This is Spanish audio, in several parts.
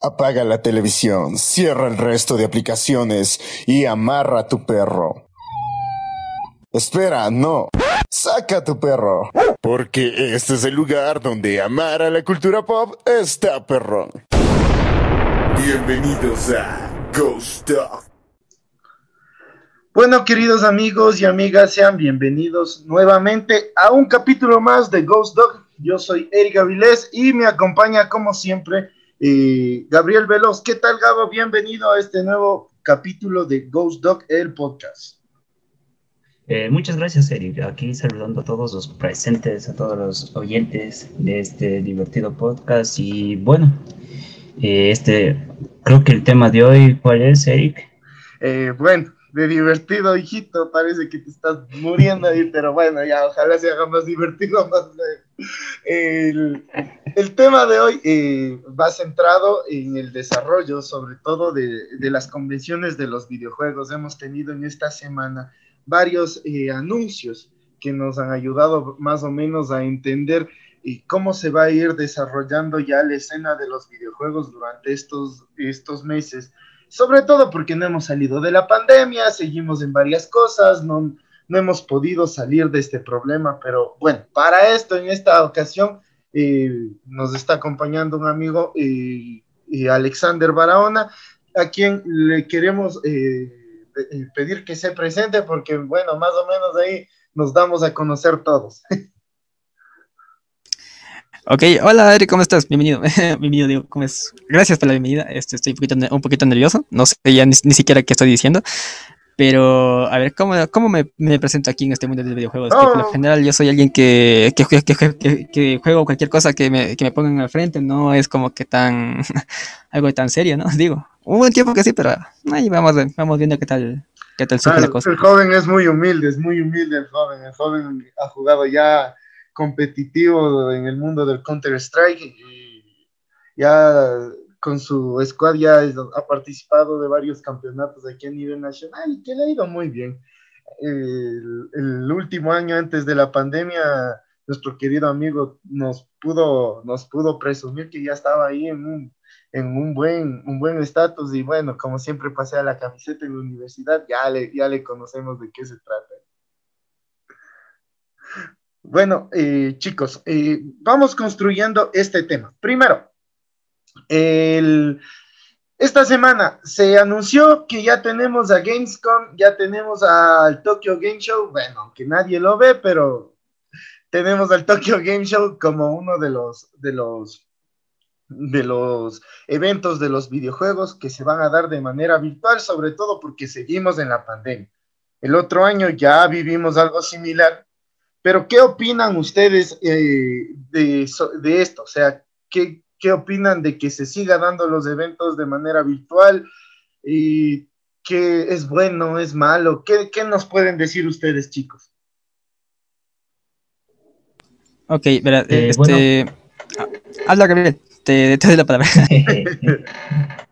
Apaga la televisión, cierra el resto de aplicaciones y amarra a tu perro. Espera, no. Saca a tu perro. Porque este es el lugar donde amar a la cultura pop está perrón. Bienvenidos a Ghost Dog. Bueno, queridos amigos y amigas, sean bienvenidos nuevamente a un capítulo más de Ghost Dog. Yo soy Eric Avilés y me acompaña, como siempre, eh, Gabriel Veloz. ¿Qué tal, Gabo? Bienvenido a este nuevo capítulo de Ghost Dog, el podcast. Eh, muchas gracias, Eric. Aquí saludando a todos los presentes, a todos los oyentes de este divertido podcast. Y bueno, eh, este, creo que el tema de hoy, ¿cuál es, Eric? bueno, de divertido, hijito, parece que te estás muriendo ahí, pero bueno, ya, ojalá se haga más divertido más el, el, tema de hoy eh, va centrado en el desarrollo, sobre todo de, de, las convenciones de los videojuegos. Hemos tenido en esta semana varios eh, anuncios que nos han ayudado más o menos a entender y cómo se va a ir desarrollando ya la escena de los videojuegos durante estos, estos meses sobre todo porque no hemos salido de la pandemia, seguimos en varias cosas, no, no hemos podido salir de este problema, pero bueno, para esto, en esta ocasión, eh, nos está acompañando un amigo, eh, Alexander Barahona, a quien le queremos eh, pedir que se presente, porque bueno, más o menos ahí nos damos a conocer todos. Ok, hola Eric, ¿cómo estás? Bienvenido. Bienvenido, digo, ¿cómo es? Gracias por la bienvenida. Este, estoy un poquito, nervioso, no sé ni, siquiera qué estoy diciendo. Pero, a ver, ¿cómo, cómo me, me presento aquí en este mundo de videojuegos? Que por lo general yo soy alguien que, que, que, que, juego cualquier cosa que me, que me pongan al frente, no es como que tan, algo tan serio, ¿no? Digo, hubo un tiempo que sí, pero ahí vamos, vamos viendo qué tal, qué tal surge ah, la cosa. El joven es muy humilde, es muy humilde el joven, el joven ha jugado ya competitivo en el mundo del Counter-Strike y ya con su squad ya ha participado de varios campeonatos aquí a nivel nacional y que le ha ido muy bien. El, último año antes de la pandemia, nuestro querido amigo nos pudo, nos pudo presumir que ya estaba ahí en un, en un buen un buen estatus y bueno, como siempre pasé a la camiseta en la universidad, ya le, ya le conocemos de qué se trata. Bueno, eh, chicos, eh, vamos construyendo este tema. Primero, esta semana se anunció que ya tenemos a Gamescom, ya tenemos al Tokyo Game Show, bueno, aunque nadie lo ve, pero tenemos al Tokyo Game Show como uno de los, de los, de los eventos de los videojuegos que se van a dar de manera virtual, sobre todo porque seguimos en la pandemia. El otro año ya vivimos algo similar pero, ¿qué opinan ustedes eh, de, esto? O sea, ¿qué, opinan de que se siga dando los eventos de manera virtual? ¿Y qué es bueno, es malo? ¿Qué, nos pueden decir ustedes, chicos? Ok, verá, eh, este... Ah, habla, Gabriel, te, te doy la palabra.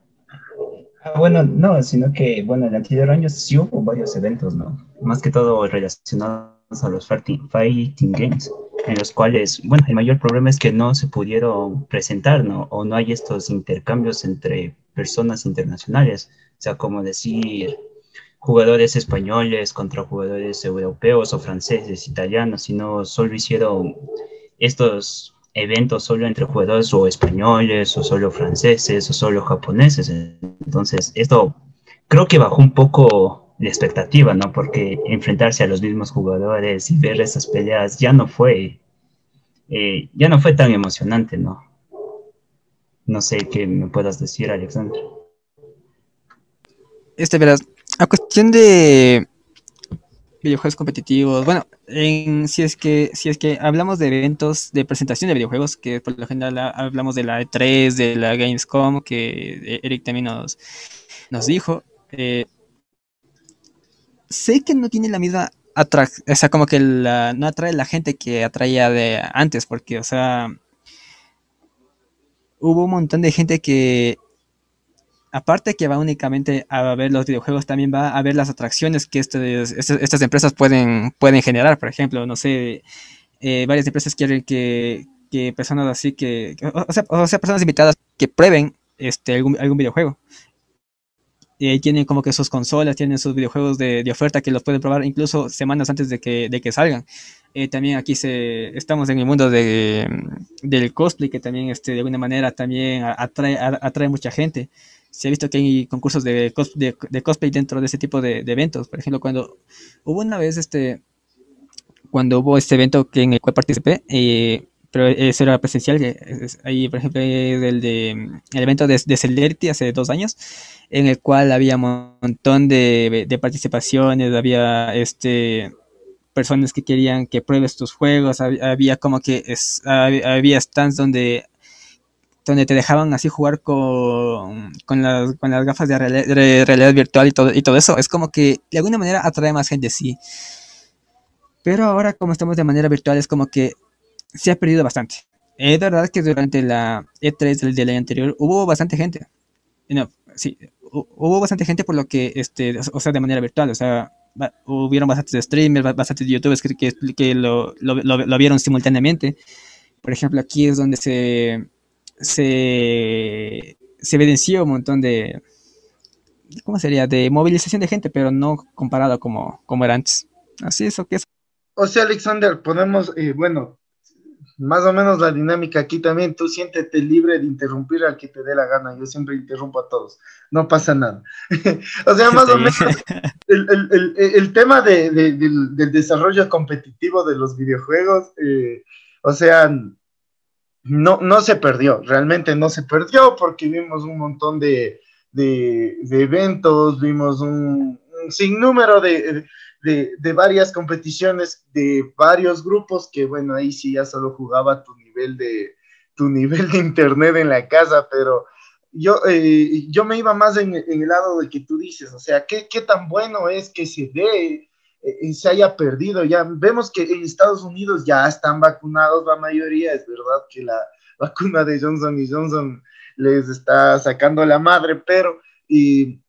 Ah, bueno, no, sino que, bueno, el anterior año sí hubo varios eventos, ¿no? Más que todo relacionados a los fighting games, en los cuales, bueno, el mayor problema es que no se pudieron presentar, ¿no? O no hay estos intercambios entre personas internacionales, o sea, como decir jugadores españoles contra jugadores europeos o franceses, italianos, sino solo hicieron estos eventos solo entre jugadores o españoles o solo franceses o solo japoneses. Entonces, esto creo que bajó un poco la expectativa, ¿no? Porque enfrentarse a los mismos jugadores y ver esas peleas ya no fue, eh, ya no fue tan emocionante, ¿no? No sé qué me puedas decir, Alexander. Este, verás, a cuestión de videojuegos competitivos, bueno, en, si es que si es que hablamos de eventos de presentación de videojuegos, que por lo general hablamos de la E3, de la Gamescom, que Eric también nos, nos dijo, eh, sé que no tiene la misma atracción, o sea, como que no atrae la gente que atraía de antes, porque, o sea, hubo un montón de gente que, aparte que va únicamente a ver los videojuegos, también va a ver las atracciones que estas empresas pueden, pueden generar. Por ejemplo, no sé, eh, varias empresas quieren que, personas así que, o sea, o sea, personas invitadas que prueben este, algún, algún videojuego. Y ahí tienen como que sus consolas, tienen sus videojuegos de, de oferta que los pueden probar incluso semanas antes de que, de que salgan. Eh, también aquí se, estamos en el mundo de, del cosplay, que también este, de alguna manera también atrae, atrae mucha gente. Se ha visto que hay concursos de, de, cosplay dentro de ese tipo de, eventos. Por ejemplo, cuando hubo una vez este, cuando hubo este evento que en el cual participé, eh, pero eso era presencial. Ahí, por ejemplo, el, de, el evento de, de hace dos años, en el cual había un montón de, de participaciones, había este personas que querían que pruebes tus juegos, había, como que había stands donde donde te dejaban así jugar con, con, las, con las gafas de realidad, virtual y todo, y todo eso. Es como que de alguna manera atrae más gente, sí. Pero ahora como estamos de manera virtual es como que se ha perdido bastante. Es verdad que durante la E3 del, del año anterior hubo bastante gente. No, sí, hubo bastante gente por lo que, este, o sea, de manera virtual, o sea, hubieron bastantes streamers, bastantes youtubers que, que, que lo, lo, lo, vieron simultáneamente. Por ejemplo, aquí es donde se, se, se evidenció un montón de, ¿cómo sería? De movilización de gente, pero no comparado como, como era antes. Así es, o que es. O sea, Alexander, podemos, eh, bueno, más o menos la dinámica aquí también, tú siéntete libre de interrumpir al que te dé la gana, yo siempre interrumpo a todos, no pasa nada. o sea, más o menos el, el, el, tema de, de, del, del, desarrollo competitivo de los videojuegos, eh, o sea, no, no se perdió, realmente no se perdió porque vimos un montón de, de eventos, vimos un, un sinnúmero de de, varias competiciones, de varios grupos, que bueno, ahí sí ya solo jugaba tu nivel de, tu nivel de internet en la casa, pero yo, eh, yo me iba más en, el lado de que tú dices, o sea, ¿qué, qué tan bueno es que se dé, eh, se haya perdido? Ya vemos que en Estados Unidos ya están vacunados la mayoría, es verdad que la vacuna de Johnson y Johnson les está sacando la madre, pero y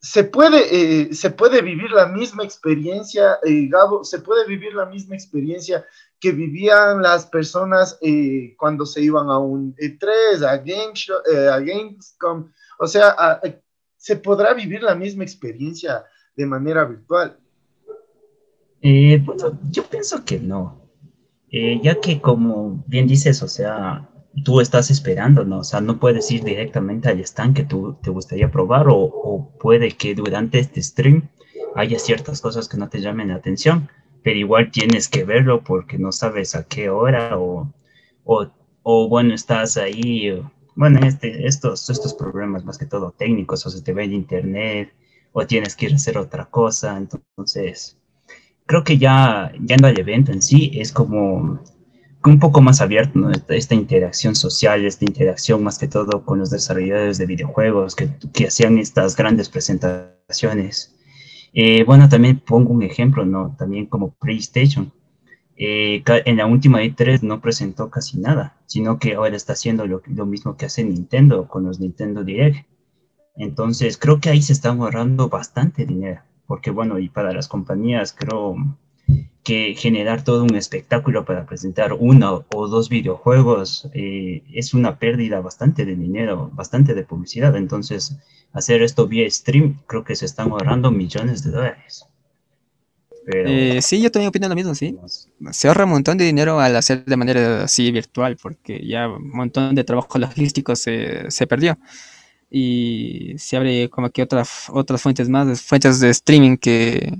se puede, eh, se puede vivir la misma experiencia, eh, Gabo, se puede vivir la misma experiencia que vivían las personas eh, cuando se iban a un E3, a, Game a Gamescom, o sea, se podrá vivir la misma experiencia de manera virtual. bueno, yo pienso que no, ya que como bien dices, o sea, tú estás esperando, ¿no? O sea, no puedes ir directamente al stand que tú te gustaría probar o, puede que durante este stream haya ciertas cosas que no te llamen la atención, pero igual tienes que verlo porque no sabes a qué hora o, o, bueno, estás ahí, bueno, este, estos, estos problemas más que todo técnicos, o se te ve en internet o tienes que ir a hacer otra cosa, entonces creo que ya yendo al evento en sí es como un poco más abierto, ¿no? esta, interacción social, esta interacción más que todo con los desarrolladores de videojuegos que, que hacían estas grandes presentaciones. Eh, bueno, también pongo un ejemplo, ¿no? También como PlayStation. Eh, en la última E3 no presentó casi nada, sino que ahora está haciendo lo, lo, mismo que hace Nintendo con los Nintendo Direct. Entonces, creo que ahí se está ahorrando bastante dinero, porque bueno, y para las compañías creo que generar todo un espectáculo para presentar uno o dos videojuegos eh, es una pérdida bastante de dinero, bastante de publicidad. Entonces, hacer esto vía stream, creo que se están ahorrando millones de dólares. Eh, sí, yo también opino lo mismo, sí. Se ahorra un montón de dinero al hacer de manera así virtual, porque ya un montón de trabajo logístico se, se perdió. Y se abre como que otras, otras fuentes más, fuentes de streaming que,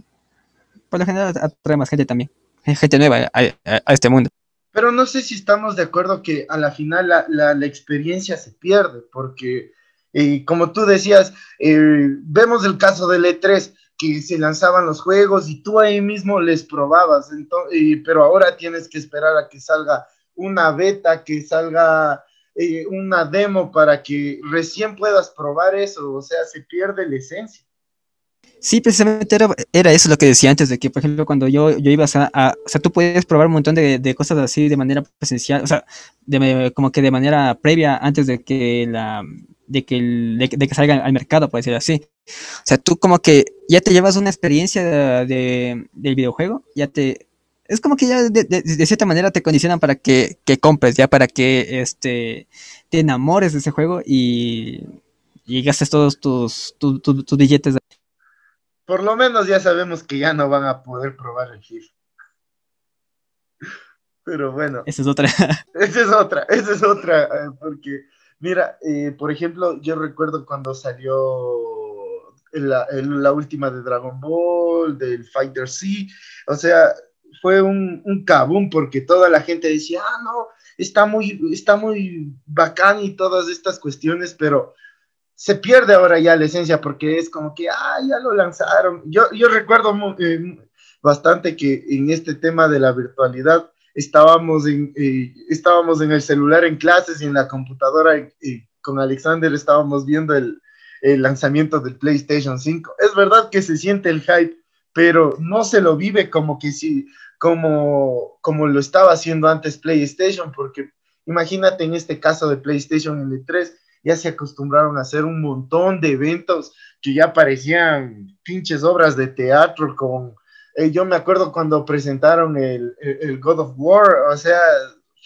por lo general atrae más gente también, gente nueva a, este mundo. Pero no sé si estamos de acuerdo que a la final la, la, experiencia se pierde, porque eh, como tú decías, eh, vemos el caso del E3, que se lanzaban los juegos y tú ahí mismo les probabas, entonces, pero ahora tienes que esperar a que salga una beta, que salga eh, una demo para que recién puedas probar eso, o sea, se pierde la esencia. Sí, precisamente era, eso lo que decía antes, de que, por ejemplo, cuando yo, yo iba a, O sea, tú puedes probar un montón de, cosas así de manera presencial, o sea, de, como que de manera previa antes de que la... De que, de, que salga al mercado, puede ser así. O sea, tú como que ya te llevas una experiencia de, del videojuego, ya te... es como que ya de, cierta manera te condicionan para que, compres, ya para que este, te enamores de ese juego y, y gastes todos tus, tus billetes. Por lo menos ya sabemos que ya no van a poder probar el FIFA. Pero bueno. Esa es otra. esa es otra, esa es otra, eh, porque mira, eh, por ejemplo, yo recuerdo cuando salió la, la, última de Dragon Ball, del Fighter C, o sea, fue un, un porque toda la gente decía, ah, no, está muy, está muy bacán y todas estas cuestiones, pero se pierde ahora ya la esencia porque es como que, ah, ya lo lanzaron. Yo, yo recuerdo eh, bastante que en este tema de la virtualidad estábamos en, eh, estábamos en el celular en clases y en la computadora eh, con Alexander estábamos viendo el, lanzamiento del PlayStation 5. Es verdad que se siente el hype, pero no se lo vive como que si, como, como lo estaba haciendo antes PlayStation, porque imagínate en este caso de PlayStation en el 3, ya se acostumbraron a hacer un montón de eventos que ya parecían pinches obras de teatro con, eh, yo me acuerdo cuando presentaron el, el, God of War, o sea,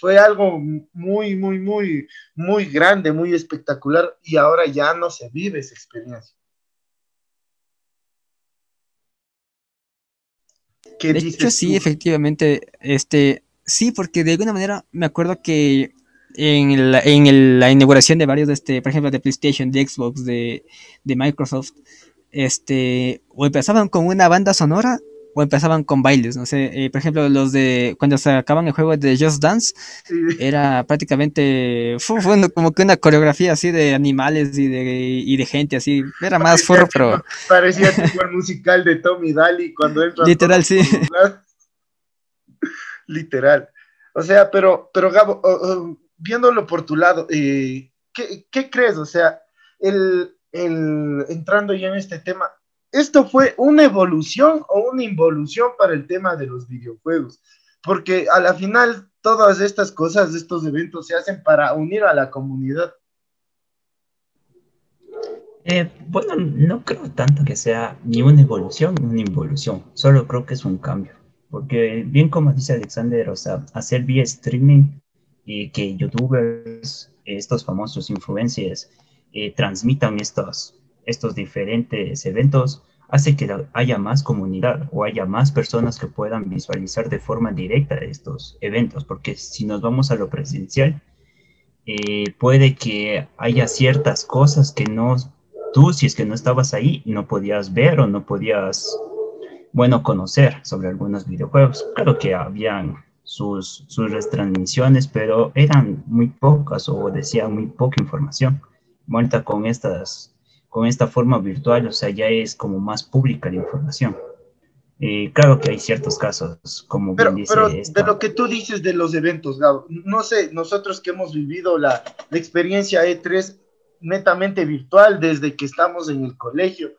fue algo muy, muy, muy, muy grande, muy espectacular y ahora ya no se vive esa experiencia. de hecho, sí, efectivamente, este, sí, porque de alguna manera me acuerdo que en la, en la inauguración de varios, de este, por ejemplo, de PlayStation, de Xbox, de, de Microsoft, este, o empezaban con una banda sonora o empezaban con bailes, no sé, eh, por ejemplo, los de cuando se acaban el juego de Just Dance, era prácticamente fue, como que una coreografía así de animales y de, y de gente así, era más furro, pero parecía tipo el musical de Tommy Daly cuando entra Literal, sí. Literal. O sea, pero pero Gabo, viéndolo por tu lado, eh, ¿qué, ¿qué, crees? O sea, el, el entrando ya en este tema, ¿esto fue una evolución o una involución para el tema de los videojuegos? Porque a la final todas estas cosas, estos eventos se hacen para unir a la comunidad. Eh, bueno, no creo tanto que sea ni una evolución ni una involución, solo creo que es un cambio. Porque bien como dice Alexander, o sea, hacer vía streaming y que youtubers, estos famosos influencers, eh, transmitan estos, estos diferentes eventos hace que haya más comunidad o haya más personas que puedan visualizar de forma directa estos eventos, porque si nos vamos a lo presencial, eh, puede que haya ciertas cosas que no, tú si es que no estabas ahí, no podías ver o no podías, bueno, conocer sobre algunos videojuegos. Claro que habían sus, sus retransmisiones, pero eran muy pocas o decían muy poca información. Muerta con estas con esta forma virtual, o sea, ya es como más pública la información. Eh, claro que hay ciertos casos, como pero, dice pero de lo que tú dices de los eventos, Gabo, no sé, nosotros que hemos vivido la, la experiencia E3 netamente virtual desde que estamos en el colegio,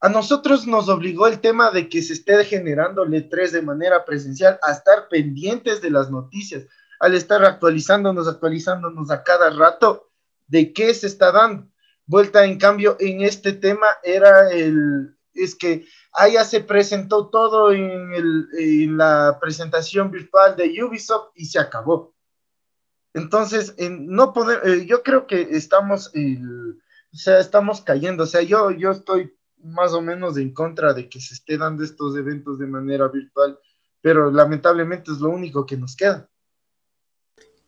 a nosotros nos obligó el tema de que se esté generando el E3 de manera presencial a estar pendientes de las noticias, al estar actualizándonos, actualizándonos a cada rato de qué se está dando vuelta en cambio en este tema era el, es que allá se presentó todo en, la presentación virtual de Ubisoft y se acabó. Entonces, no poder, eh, yo creo que estamos, o sea, estamos cayendo, o sea, yo, yo estoy más o menos en contra de que se esté dando estos eventos de manera virtual, pero lamentablemente es lo único que nos queda.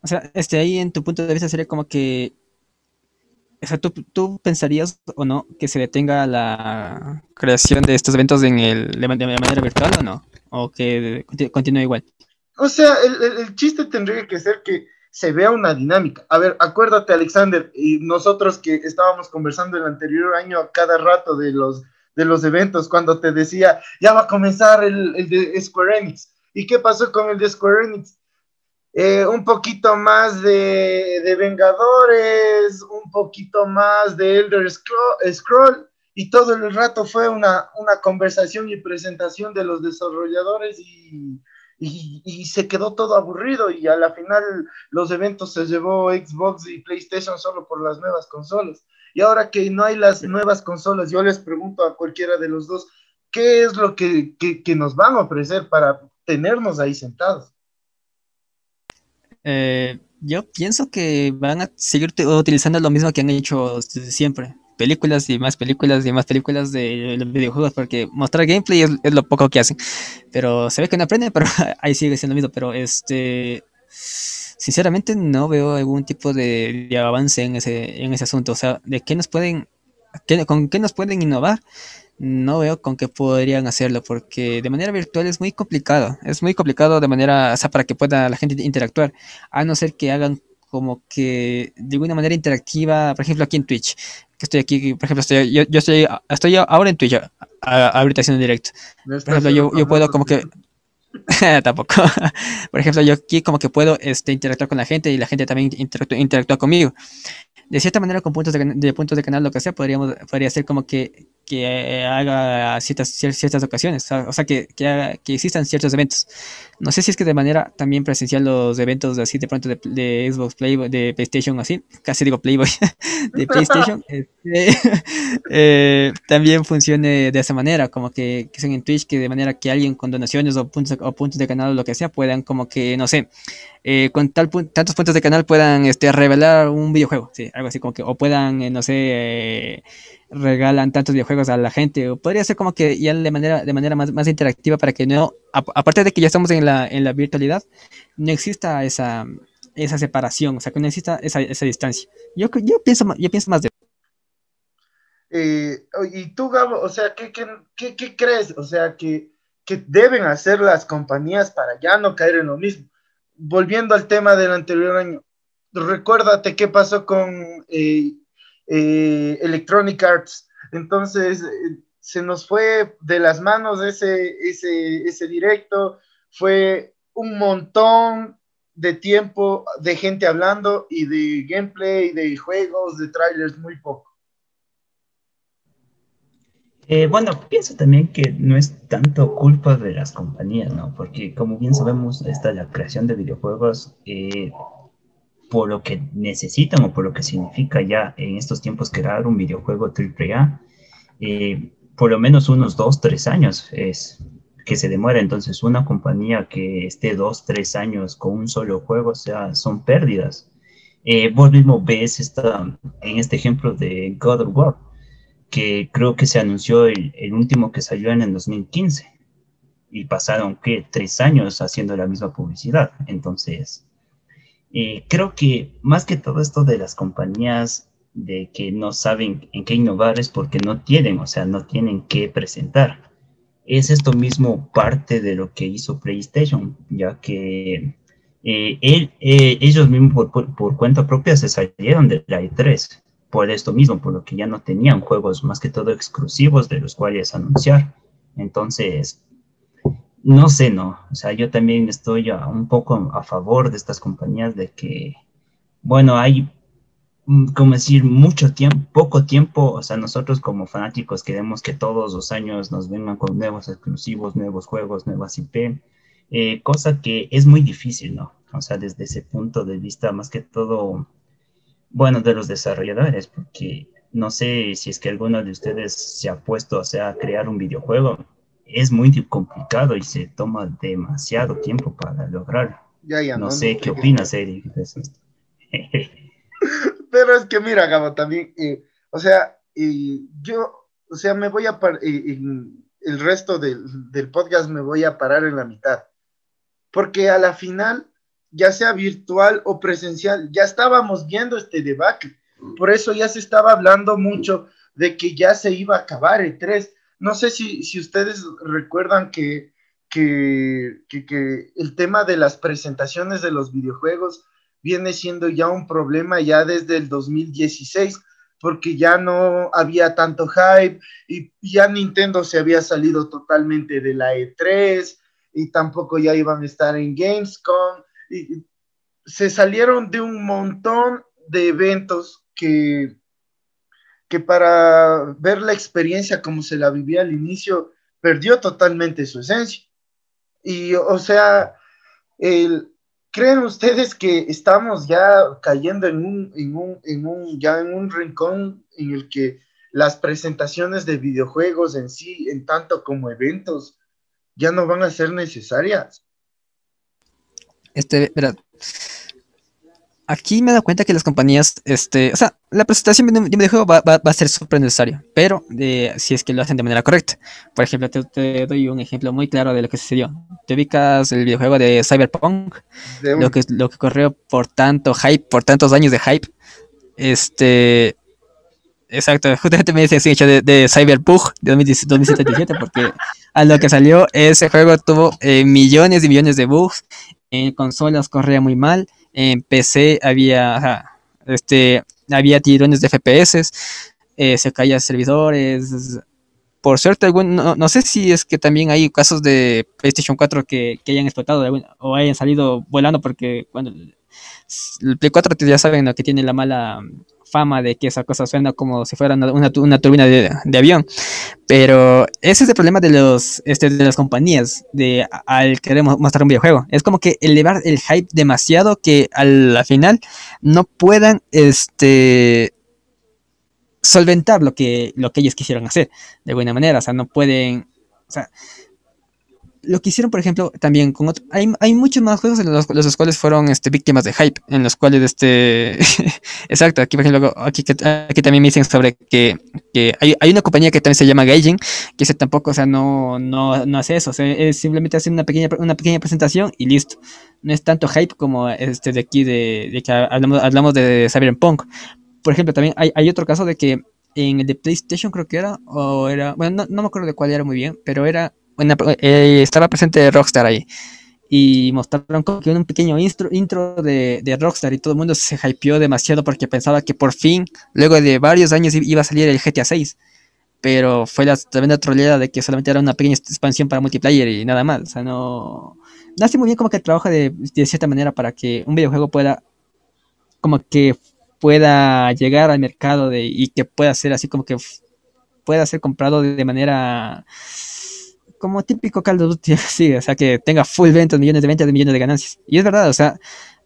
O sea, este ahí en tu punto de vista sería como que o sea, ¿tú, pensarías o no que se detenga la creación de estos eventos en el, de, manera virtual o no? ¿O que continúe igual? O sea, el, chiste tendría que ser que se vea una dinámica. A ver, acuérdate, Alexander, y nosotros que estábamos conversando el anterior año a cada rato de los, de los eventos, cuando te decía, ya va a comenzar el, el de Square Enix. ¿Y qué pasó con el de Square Enix? Eh, un poquito más de, Vengadores, un poquito más de Elder Scroll, y todo el rato fue una, conversación y presentación de los desarrolladores y, se quedó todo aburrido y a la final los eventos se llevó Xbox y PlayStation solo por las nuevas consolas. Y ahora que no hay las nuevas consolas, yo les pregunto a cualquiera de los dos, ¿qué es lo que, que nos van a ofrecer para tenernos ahí sentados. Eh, yo pienso que van a seguir utilizando lo mismo que han hecho siempre. Películas y más películas y más películas de los videojuegos, porque mostrar gameplay es, lo poco que hacen. Pero se ve que no aprenden, pero ahí sigue siendo lo mismo. Pero este, sinceramente no veo algún tipo de, avance en ese, en ese asunto. O sea, ¿de qué nos pueden, con qué nos pueden innovar? no veo con qué podrían hacerlo, porque de manera virtual es muy complicado. Es muy complicado de manera, o sea, para que pueda la gente interactuar, a no ser que hagan como que de alguna manera interactiva, por ejemplo aquí en Twitch, que estoy aquí, por ejemplo, estoy, yo, estoy, estoy ahora en Twitch, ahorita haciendo directo. Por ejemplo, yo, yo puedo como que... Tampoco. por ejemplo, yo aquí como que puedo este, interactuar con la gente y la gente también interactúa, interactúa conmigo de cierta manera con puntos de, puntos de canal, lo que sea, podríamos, podría ser como que, que haga ciertas, ciertas ocasiones, o sea, que, que, que, existan ciertos eventos. No sé si es que de manera también presencial los eventos así de pronto de, Xbox Play, de PlayStation así, casi digo Playboy, de PlayStation, este, eh, también funcione de esa manera, como que, que sean en Twitch, que de manera que alguien con donaciones o puntos, o puntos de canal o lo que sea puedan como que, no sé, eh, con tal tantos puntos de canal puedan este, revelar un videojuego, sí, algo así como que, o puedan, eh, no sé, regalan tantos videojuegos a la gente, o podría ser como que ya de manera, de manera más, más interactiva para que no, aparte de que ya estamos en la, en la virtualidad, no exista esa, esa separación, o sea, que no exista esa, esa distancia. Yo, yo, pienso, yo pienso más de... Eh, y tú, Gabo, o sea, ¿qué, qué, qué, crees? O sea, que, que deben hacer las compañías para ya no caer en lo mismo. Volviendo al tema del anterior año, recuérdate qué pasó con eh, eh, Electronic Arts. Entonces, eh, se nos fue de las manos ese, ese, ese directo, fue un montón de tiempo de gente hablando y de gameplay, de juegos, de trailers, muy poco. Eh, bueno, pienso también que no es tanto culpa de las compañías, ¿no? Porque como bien sabemos, esta la creación de videojuegos por lo que necesitan o por lo que significa ya en estos tiempos crear un videojuego AAA, eh, por lo menos unos dos, tres años es que se demora. Entonces, una compañía que esté dos, tres años con un solo juego, o sea, son pérdidas. Eh, vos mismo ves esta, en este ejemplo de God of War, que creo que se anunció el, el último que salió en el 2015 y pasaron, ¿qué? Tres años haciendo la misma publicidad. Entonces, eh, creo que más que todo esto de las compañías de que no saben en qué innovar es porque no tienen, o sea, no tienen qué presentar. Es esto mismo parte de lo que hizo PlayStation, ya que eh, él, eh, ellos mismos por, por, cuenta propia se salieron de la E3 por esto mismo, por lo que ya no tenían juegos más que todo exclusivos de los cuales anunciar. Entonces, no sé, no. O sea, yo también estoy un poco a favor de estas compañías de que, bueno, hay, mm, como decir, mucho tiempo, poco tiempo. O sea, nosotros como fanáticos queremos que todos los años nos vengan con nuevos exclusivos, nuevos juegos, nuevas IP, eh, cosa que es muy difícil, ¿no? O sea, desde ese punto de vista, más que todo, bueno, de los desarrolladores, porque no sé si es que alguno de ustedes se ha puesto, o sea, a crear un videojuego es muy complicado y se toma demasiado tiempo para lograrlo. no, sé qué opinas, Eric. Pero es que mira, Gabo, también, eh, o sea, yo, o sea, me voy a el resto del, del, podcast me voy a parar en la mitad. Porque a la final, ya sea virtual o presencial, ya estábamos viendo este debate. Por eso ya se estaba hablando mucho de que ya se iba a acabar el 3 no sé si, ustedes recuerdan que, que, el tema de las presentaciones de los videojuegos viene siendo ya un problema ya desde el 2016, porque ya no había tanto hype y ya Nintendo se había salido totalmente de la E3 y tampoco ya iban a estar en Gamescom. Y se salieron de un montón de eventos que que para ver la experiencia como se la vivía al inicio, perdió totalmente su esencia. Y, o sea, ¿creen ustedes que estamos ya cayendo en un, en un, en un, ya en un rincón en el que las presentaciones de videojuegos en sí, en tanto como eventos, ya no van a ser necesarias. Este, verá, aquí me he dado cuenta que las compañías, este, o sea, la presentación de un videojuego va, va, va a ser súper necesario, pero de, si es que lo hacen de manera correcta. Por ejemplo, te, te, doy un ejemplo muy claro de lo que sucedió. Te ubicas el videojuego de Cyberpunk, de lo, que, lo que corrió por tanto hype, por tantos años de hype. Este, exacto, justamente me dice así, hecho de, de Cyberpunk de 2077, porque a lo que salió, ese juego tuvo eh, millones y millones de bugs, en consolas corría muy mal en PC había, este, había tirones de FPS, eh, se caían servidores. Por suerte, no, no, sé si es que también hay casos de PlayStation 4 que, que hayan explotado o hayan salido volando porque cuando el Play 4 ya saben ¿no? que tiene la mala fama de que esa cosa suena como si fuera una, una, turbina de, de, avión. Pero ese es el problema de los este, de las compañías de al querer mostrar un videojuego. Es como que elevar el hype demasiado que al, final no puedan este solventar lo que, lo que ellos quisieron hacer de buena manera. O sea, no pueden. O sea, lo que hicieron, por ejemplo, también con otro, hay, hay muchos más juegos en los, los cuales fueron este, víctimas de hype, en los cuales, este, exacto, aquí por ejemplo, aquí, aquí también me dicen sobre que, que hay, hay, una compañía que también se llama Gaijin, que ese tampoco, o sea, no, no, no hace eso, o sea, es simplemente hacer una pequeña, una pequeña presentación y listo. No es tanto hype como este de aquí, de, de que hablamos, hablamos de Cyberpunk. Por ejemplo, también hay, hay otro caso de que en el de PlayStation creo que era, o era, bueno, no, no me acuerdo de cuál era muy bien, pero era eh, estaba presente Rockstar ahí. Y mostraron como que un pequeño intro, de, Rockstar y todo el mundo se hypeó demasiado porque pensaba que por fin, luego de varios años, iba a salir el GTA 6. Pero fue la tremenda troleada de que solamente era una pequeña expansión para multiplayer y nada más. O sea, no. No hace muy bien como que trabaja de, de cierta manera para que un videojuego pueda. Como que pueda llegar al mercado y que pueda ser así como que pueda ser comprado de manera como típico caldo of Duty, sí, o sea, que tenga full ventas, millones de ventas, de millones de ganancias. Y es verdad, o sea,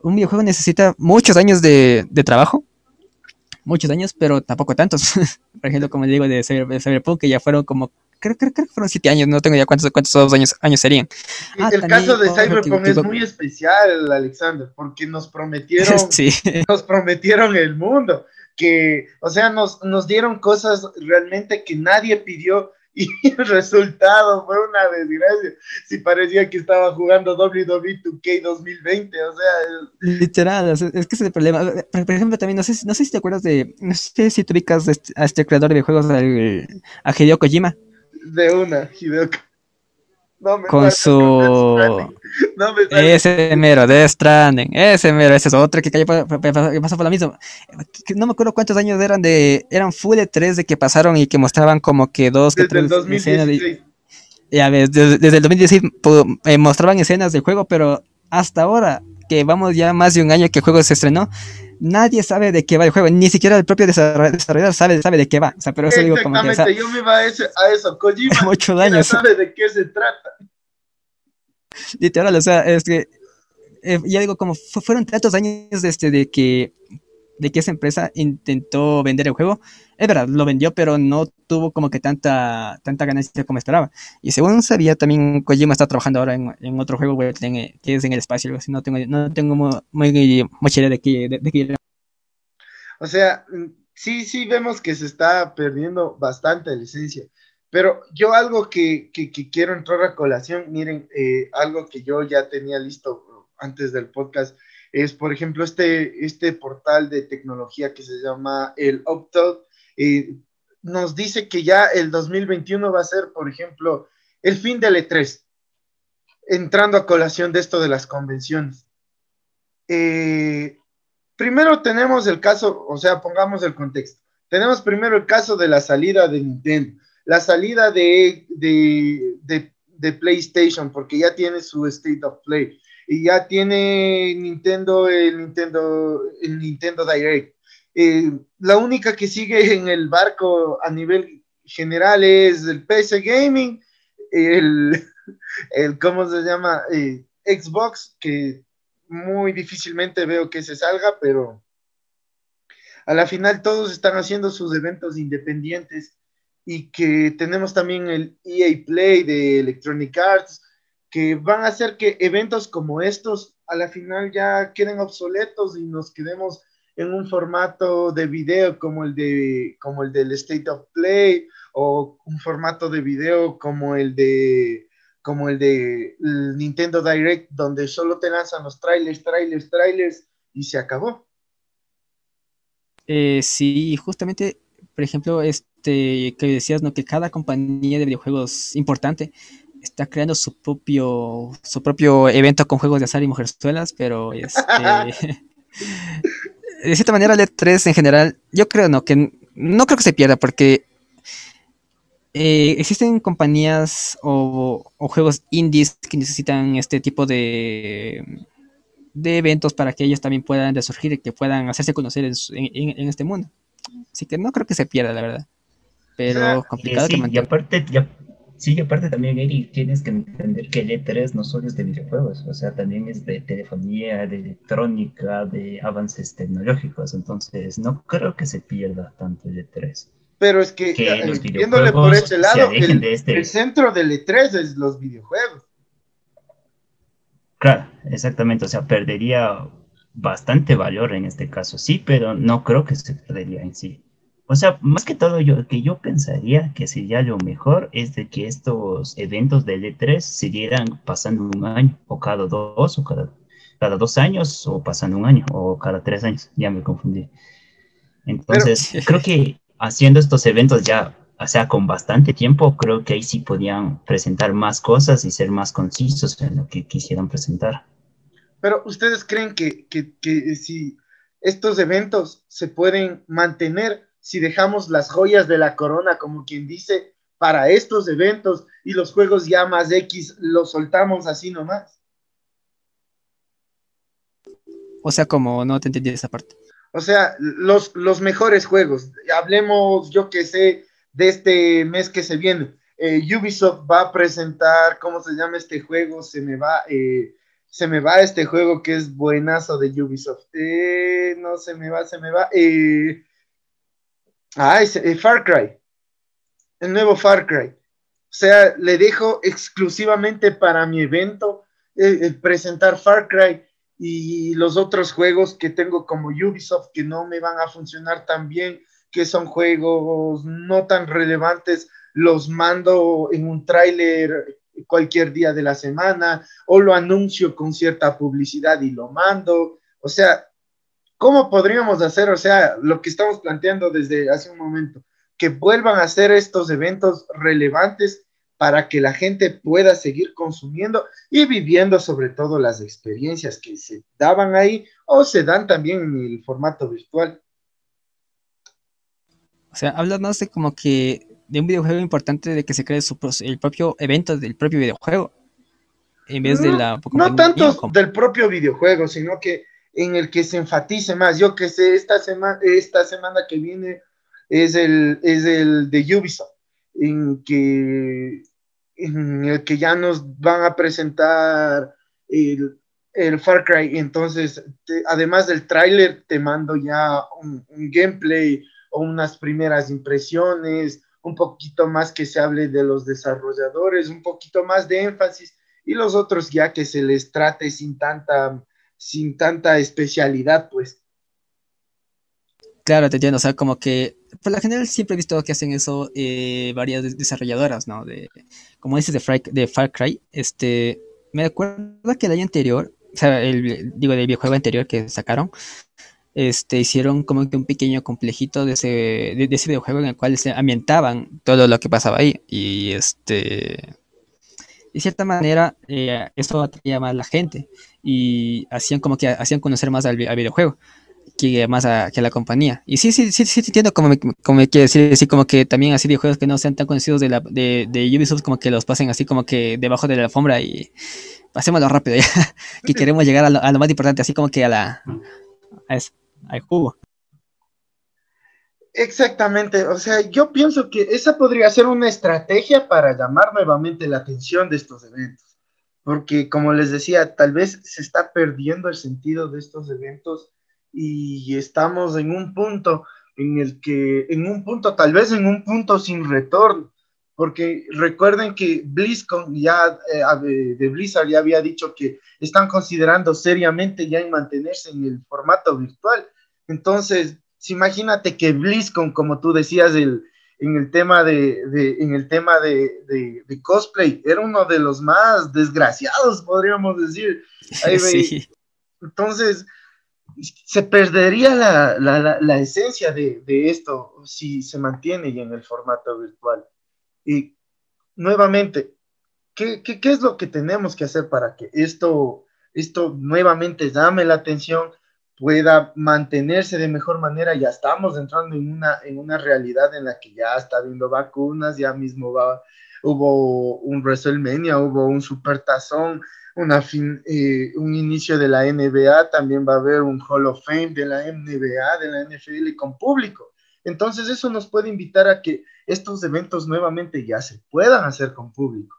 un videojuego necesita muchos años de, de trabajo, muchos años, pero tampoco tantos. Por ejemplo, como digo, de, Cyberpunk, que ya fueron como, creo, creo, creo, que fueron siete años, no tengo ya cuántos, cuántos años, años serían. Ah, el caso de Cyberpunk es muy especial, Alexander, porque nos prometieron, sí. nos prometieron el mundo, que, o sea, nos, nos dieron cosas realmente que nadie pidió y el resultado fue una desgracia. Si parecía que estaba jugando WWE 2K 2020, o sea. Literal, es, que es el problema. Por, ejemplo, también, no sé, no sé si te acuerdas de. No sé si ubicas este, a este creador de juegos, a Hideo Kojima. De una, Hideo no me con su no me ese mero Death Stranding. Ese mero ese es otro que, pasó por lo mismo no me acuerdo cuántos años eran de eran full de tres de que pasaron y que mostraban como que dos desde que el 2016 ya ves desde, desde el 2016 eh, mostraban escenas del juego pero hasta ahora que vamos ya más de un año que el juego se estrenó nadie sabe de qué va el juego, ni siquiera el propio desarrollador sabe, sabe de qué va. O sea, pero eso digo como que, o yo me iba a, ese, a eso, Kojima mucho daño, sabe de qué se trata. Literal, o sea, es que eh, ya digo, como fueron tantos años este, de que de que esa empresa intentó vender el juego. Es verdad, lo vendió, pero no tuvo como que tanta, tanta ganancia como esperaba. Y según sabía, también Kojima está trabajando ahora en, otro juego que es en el espacio. No tengo, no tengo muy, mucha idea de qué, de, de O sea, sí, sí vemos que se está perdiendo bastante licencia. Pero yo algo que, que, que quiero entrar a colación, miren, eh, algo que yo ya tenía listo antes del podcast, es, por ejemplo, este, este portal de tecnología que se llama el Opto, eh, nos dice que ya el 2021 va a ser, por ejemplo, el fin del E3, entrando a colación de esto de las convenciones. Eh, primero tenemos el caso, o sea, pongamos el contexto. Tenemos primero el caso de la salida de Nintendo, la salida de, de, de PlayStation, porque ya tiene su State of Play y ya tiene Nintendo el Nintendo, el Nintendo Direct. Eh, la única que sigue en el barco a nivel general es el PC Gaming, el, el ¿cómo se llama? Eh, Xbox, que muy difícilmente veo que se salga, pero a la final todos están haciendo sus eventos independientes y que tenemos también el EA Play de Electronic Arts, que van a hacer que eventos como estos a la final ya queden obsoletos y nos quedemos en un formato de video como el de como el del State of Play o un formato de video como el de como el de Nintendo Direct donde solo te lanzan los trailers, trailers, trailers y se acabó. Eh, sí, justamente, por ejemplo, este que decías, ¿no? Que cada compañía de videojuegos importante está creando su propio su propio evento con juegos de azar y mujerzuelas, pero este, de cierta manera el E3 en general, yo creo no que no creo que se pierda porque eh, existen compañías o, juegos indies que necesitan este tipo de, de eventos para que ellos también puedan resurgir y que puedan hacerse conocer en, este mundo. Así que no creo que se pierda, la verdad. Pero complicado sí, Y aparte, ya, sí, aparte también, Eric, tienes que entender que el E3 no solo es de videojuegos, o sea, también es de telefonía, de electrónica, de avances tecnológicos. Entonces, no creo que se pierda tanto el E3. Pero es que, eh, viéndole por ese lado, este el, centro del E3 es los videojuegos. Claro, exactamente. O sea, perdería bastante valor en este caso, sí, pero no creo que se perdería en sí. O sea, más que todo, yo, que yo pensaría que sería lo mejor es de que estos eventos del E3 siguieran pasando un año, o cada dos, o cada, cada dos años, o pasando un año, o cada tres años. Ya me confundí. Entonces, creo que haciendo estos eventos ya, o sea, con bastante tiempo, creo que ahí sí podían presentar más cosas y ser más concisos en lo que quisieran presentar. Pero ustedes creen que, si estos eventos se pueden mantener si dejamos las joyas de la corona, como quien dice, para estos eventos y los juegos ya más X los soltamos así nomás. O sea, como no te entendí esa parte. O sea, los, los mejores juegos. Hablemos, yo que sé, de este mes que se viene. Eh, Ubisoft va a presentar, ¿cómo se llama este juego? Se me va, eh, se me va este juego que es buenazo de Ubisoft. Eh, no se me va, se me va. Ah, es Far Cry. El nuevo Far Cry. O sea, le dejo exclusivamente para mi evento presentar Far Cry y los otros juegos que tengo como Ubisoft que no me van a funcionar tan bien, que son juegos no tan relevantes, los mando en un tráiler cualquier día de la semana o lo anuncio con cierta publicidad y lo mando. O sea, ¿cómo podríamos hacer? O sea, lo que estamos planteando desde hace un momento, que vuelvan a hacer estos eventos relevantes para que la gente pueda seguir consumiendo y viviendo sobre todo las experiencias que se daban ahí o se dan también en el formato virtual. O sea, hablas más de como que de un videojuego importante de que se cree su, el propio evento del propio videojuego en vez de la... No tanto del propio videojuego, sino que en el que se enfatice más. Yo que sé, esta, semana esta semana que viene es el, es el de Ubisoft en que, en el que ya nos van a presentar el, el Far Cry. Entonces, además del tráiler, te mando ya un, gameplay o unas primeras impresiones, un poquito más que se hable de los desarrolladores, un poquito más de énfasis y los otros ya que se les trate sin tanta, sin tanta especialidad, pues. Claro, te entiendo, o sea, como que por la general siempre he visto que hacen eso eh, varias desarrolladoras, ¿no? De, como dices de, Far Cry, este, me acuerdo que el año anterior, o sea, el, digo, del videojuego anterior que sacaron, este, hicieron como que un pequeño complejito de ese, de, ese videojuego en el cual se ambientaban todo lo que pasaba ahí. Y este, de cierta manera, eh, eso atraía más a la gente y hacían como que hacían conocer más al videojuego que más a, que a la compañía. Y sí, sí, sí, sí, entiendo como como quiere decir, así como que también así de juegos que no sean tan conocidos de, la, de, Ubisoft, como que los pasen así como que debajo de la alfombra y pasémoslo rápido ya, que queremos llegar a lo, más importante, así como que a la, a al jugo. Exactamente, o sea, yo pienso que esa podría ser una estrategia para llamar nuevamente la atención de estos eventos, porque como les decía, tal vez se está perdiendo el sentido de estos eventos y estamos en un punto en el que en un punto, tal vez en un punto sin retorno, porque recuerden que BlizzCon ya eh, de Blizzard ya había dicho que están considerando seriamente ya en mantenerse en el formato virtual. Entonces, imagínate que BlizzCon, como tú decías, el, en el tema de, en el tema de, de, cosplay, era uno de los más desgraciados, podríamos decir. Entonces, se perdería la, la, la, esencia de, esto si se mantiene en el formato virtual. Y nuevamente, ¿qué, ¿qué, qué, es lo que tenemos que hacer para que esto, esto nuevamente llame la atención, pueda mantenerse de mejor manera? Ya estamos entrando en una, en una realidad en la que ya está habiendo vacunas, ya mismo hubo un WrestleMania, hubo un supertazón, una eh, un inicio de la NBA, también va a haber un Hall of Fame de la NBA, de la NFL con público. Entonces eso nos puede invitar a que estos eventos nuevamente ya se puedan hacer con público.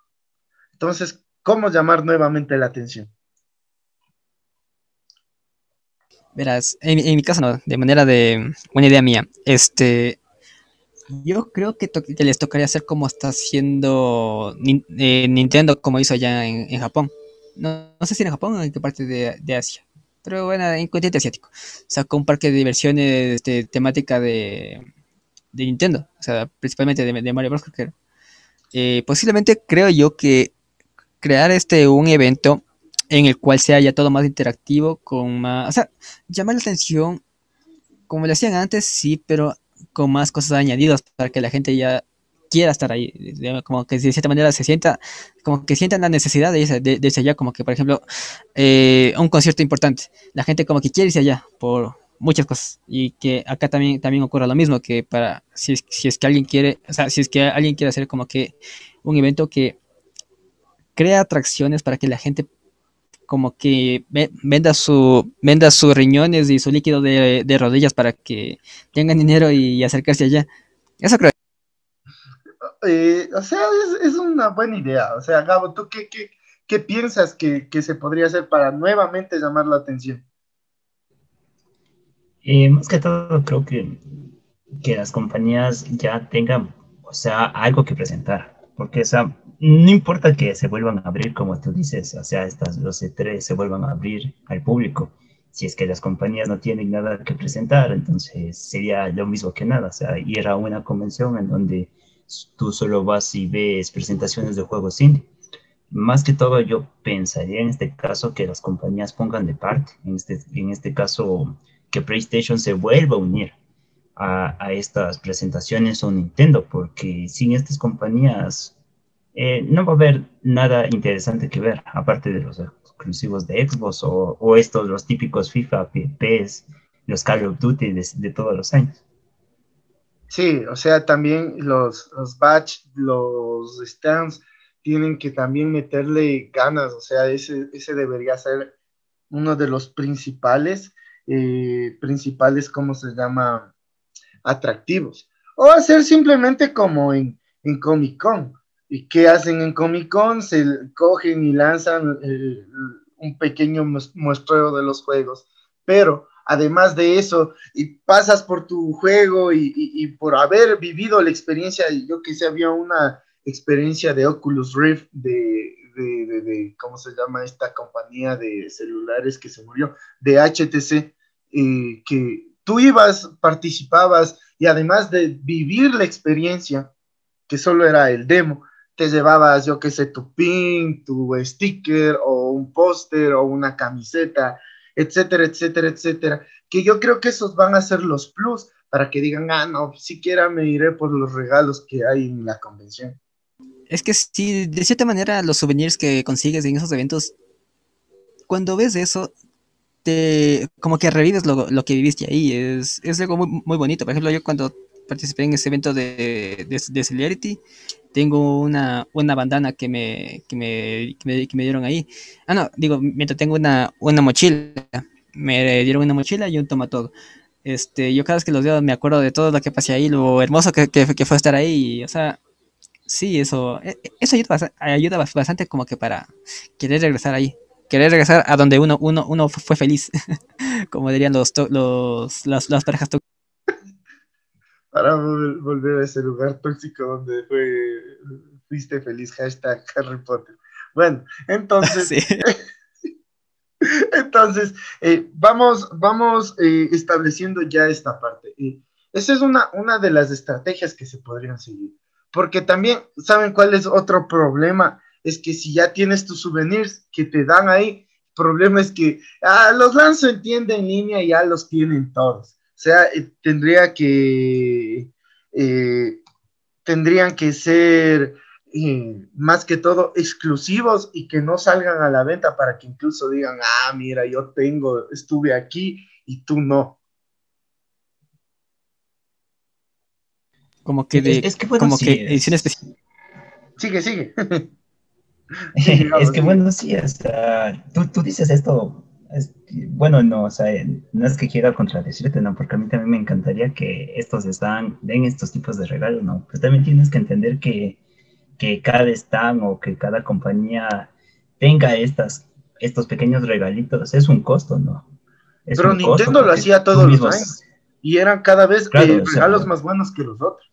Entonces, ¿cómo llamar nuevamente la atención? Verás, en, mi caso no, de manera de una idea mía, este, yo creo que, les tocaría hacer como está haciendo eh, Nintendo, como hizo allá en Japón no, sé si en Japón o en qué parte de, Asia, pero bueno, en continente asiático. Sacó un parque de diversiones este, temática de, de Nintendo, o sea, principalmente de, Mario Bros. Eh, posiblemente creo yo que crear este un evento en el cual sea ya todo más interactivo, con más, o sea, llamar la atención, como lo hacían antes, sí, pero con más cosas añadidas para que la gente ya quiera estar ahí, como que de cierta manera se sienta, como que sientan la necesidad de irse, de, allá, como que por ejemplo, eh, un concierto importante, la gente como que quiere irse allá por muchas cosas y que acá también, también ocurre lo mismo, que para, si es, si es que alguien quiere, o sea, si es que alguien quiere hacer como que un evento que crea atracciones para que la gente como que venda su venda sus riñones y su líquido de, de rodillas para que tengan dinero y acercarse allá. Eso creo. Eh, o sea, es, una buena idea. O sea, Gabo, ¿tú qué, qué, piensas que, se podría hacer para nuevamente llamar la atención? Eh, más que todo, creo que, que las compañías ya tengan, o sea, algo que presentar. Porque, o sea, no importa que se vuelvan a abrir, como tú dices, o sea, estas, los E3 se vuelvan a abrir al público. Si es que las compañías no tienen nada que presentar, entonces sería lo mismo que nada. O sea, ir a una convención en donde tú solo vas y ves presentaciones de juegos indie. Más que todo yo pensaría en este caso que las compañías pongan de parte, en este, en este caso que PlayStation se vuelva a unir a, a estas presentaciones o Nintendo, porque sin estas compañías eh, no va a haber nada interesante que ver, aparte de los exclusivos de Xbox o, estos, los típicos FIFA, PES, los Call of Duty de, de todos los años. Sí, o sea, también los, los batch, los stands tienen que también meterle ganas, o sea, ese, ese debería ser uno de los principales, eh, principales, ¿cómo se llama? Atractivos. O hacer simplemente como en, en Comic Con. ¿Y qué hacen en Comic Con? Se cogen y lanzan eh, un pequeño muestreo de los juegos, pero además de eso, y pasas por tu juego y, por haber vivido la experiencia, yo que sé, había una experiencia de Oculus Rift, de, de, ¿cómo se llama esta compañía de celulares que se murió? De HTC, eh, que tú ibas, participabas y además de vivir la experiencia, que solo era el demo, te llevabas, yo que sé, tu pin, tu sticker o un póster o una camiseta etcétera, etcétera, etcétera, que yo creo que esos van a ser los plus para que digan, ah, no, siquiera me iré por los regalos que hay en la convención. Es que sí, de cierta manera los souvenirs que consigues en esos eventos, cuando ves eso, te como que revives lo, lo que viviste ahí, es, es algo muy, muy bonito. Por ejemplo, yo cuando participé en ese evento de, de, de Celerity, tengo una, una bandana que me, que me, que me, dieron ahí. Ah, no, digo, mientras tengo una, una mochila. Me dieron una mochila y un todo. Este, yo cada vez que los veo me acuerdo de todo lo que pasé ahí, lo hermoso que, que, que fue estar ahí. O sea, sí, eso, e, e, eso ayuda, ayuda bastante como que para querer regresar ahí. Querer regresar a donde uno, uno, uno fue feliz, como dirían los, los, las, las parejas para volver a ese lugar tóxico donde fue, fuiste feliz, hashtag Harry Potter. Bueno, entonces, entonces, eh, vamos, vamos eh, estableciendo ya esta parte. esa es una, una de las estrategias que se podrían seguir. Porque también, ¿saben cuál es otro problema? Es que si ya tienes tus souvenirs que te dan ahí, problema es que ah, los lanzo en tienda en línea y ya los tienen todos. O sea, eh, tendría que, eh, tendrían que ser eh, más que todo exclusivos y que no salgan a la venta para que incluso digan, ah, mira, yo tengo, estuve aquí y tú no. Como que de, es, que como que edición especial. Sigue, sigue. es que bueno, sí, hasta tú, tú dices esto bueno, no, o sea, no es que quiera contradecirte, no, porque a mí también me encantaría que estos están, den estos tipos de regalos, no, pero también tienes que entender que, que cada stand o que cada compañía tenga estas, estos pequeños regalitos, es un costo, ¿no? pero Nintendo lo hacía todos los años y eran cada vez eh, regalos más buenos que los otros.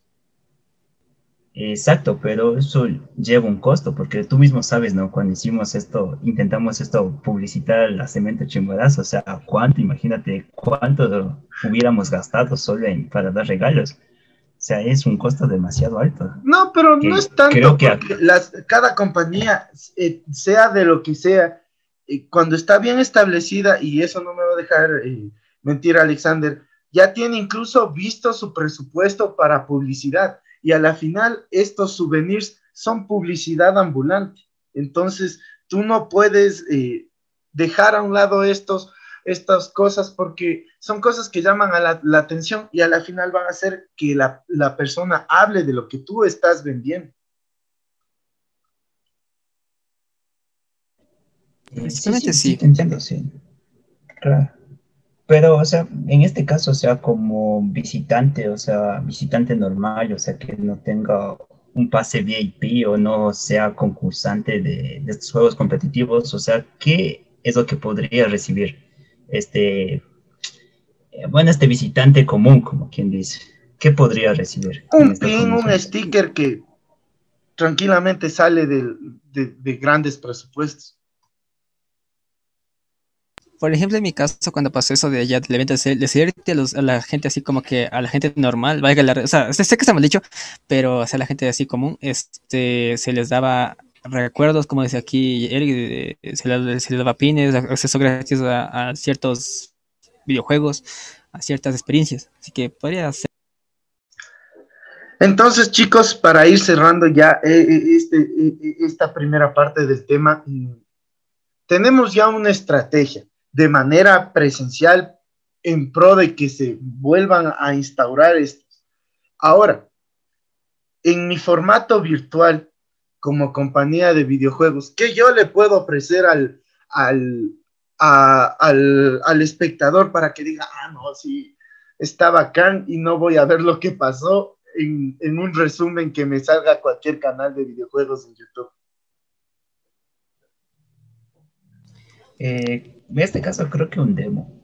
Exacto, pero eso lleva un costo, porque tú mismo sabes, ¿no? Cuando hicimos esto, intentamos esto, publicitar la cemento chimborazo, o sea, ¿cuánto? Imagínate cuánto hubiéramos gastado solo en, para dar regalos. O sea, es un costo demasiado alto. No, pero no es tanto que las, cada compañía, eh, sea de lo que sea, eh, cuando está bien establecida, y eso no me va a dejar eh, mentir Alexander, ya tiene incluso visto su presupuesto para publicidad y a la final estos souvenirs son publicidad ambulante. Entonces, tú no puedes eh, dejar a un lado estos, estas cosas porque son cosas que llaman a la, atención y a la final van a hacer que la, persona hable de lo que tú estás vendiendo. Sí, sí, entiendo, sí. Claro. Pero, o sea, en este caso, o sea, como visitante, o sea, visitante normal, o sea, que no tenga un pase VIP o no sea concursante de, estos juegos competitivos, o sea, ¿qué es lo que podría recibir este, eh, bueno, este visitante común, como quien dice? ¿Qué podría recibir? Un pin, un sticker que tranquilamente sale de grandes presupuestos por ejemplo, en mi caso, cuando pasó eso de allá del evento, decirte a, a, la gente así como que a la gente normal, valga la, o sea, sé que está mal dicho, pero a la gente así común, este, se les daba recuerdos, como decía aquí Eric, se, les, daba pines, acceso gratis a, ciertos videojuegos, a ciertas experiencias, así que podría ser. Entonces, chicos, para ir cerrando ya eh, eh, este, eh, esta primera parte del tema, mm, tenemos ya una estrategia de manera presencial en pro de que se vuelvan a instaurar estos. Ahora, en mi formato virtual, como compañía de videojuegos, ¿qué yo le puedo ofrecer al, al, al, espectador para que diga, ah, no, sí, está bacán y no voy a ver lo que pasó en, en un resumen que me salga cualquier canal de videojuegos en YouTube? Eh, en este caso creo que un demo.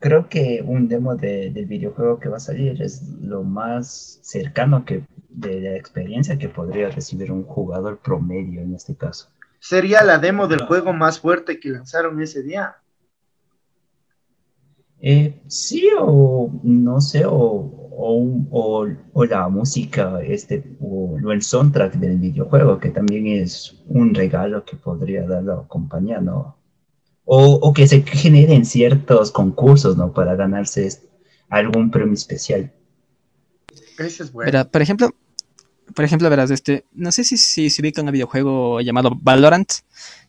Creo que un demo de, del videojuego que va a salir es lo más cercano que, de la experiencia que podría recibir un jugador promedio en este caso. ¿Sería la demo del juego más fuerte que lanzaron ese día? Eh, sí, o no sé, o, o, o, la música, este, o, el soundtrack del videojuego, que también es un regalo que podría dar la compañía, ¿no? O, que se generen ciertos concursos, ¿no? Para ganarse algún premio especial. Ese es bueno. por ejemplo, por ejemplo, verás, este, no sé si, si se ubican a videojuego llamado Valorant.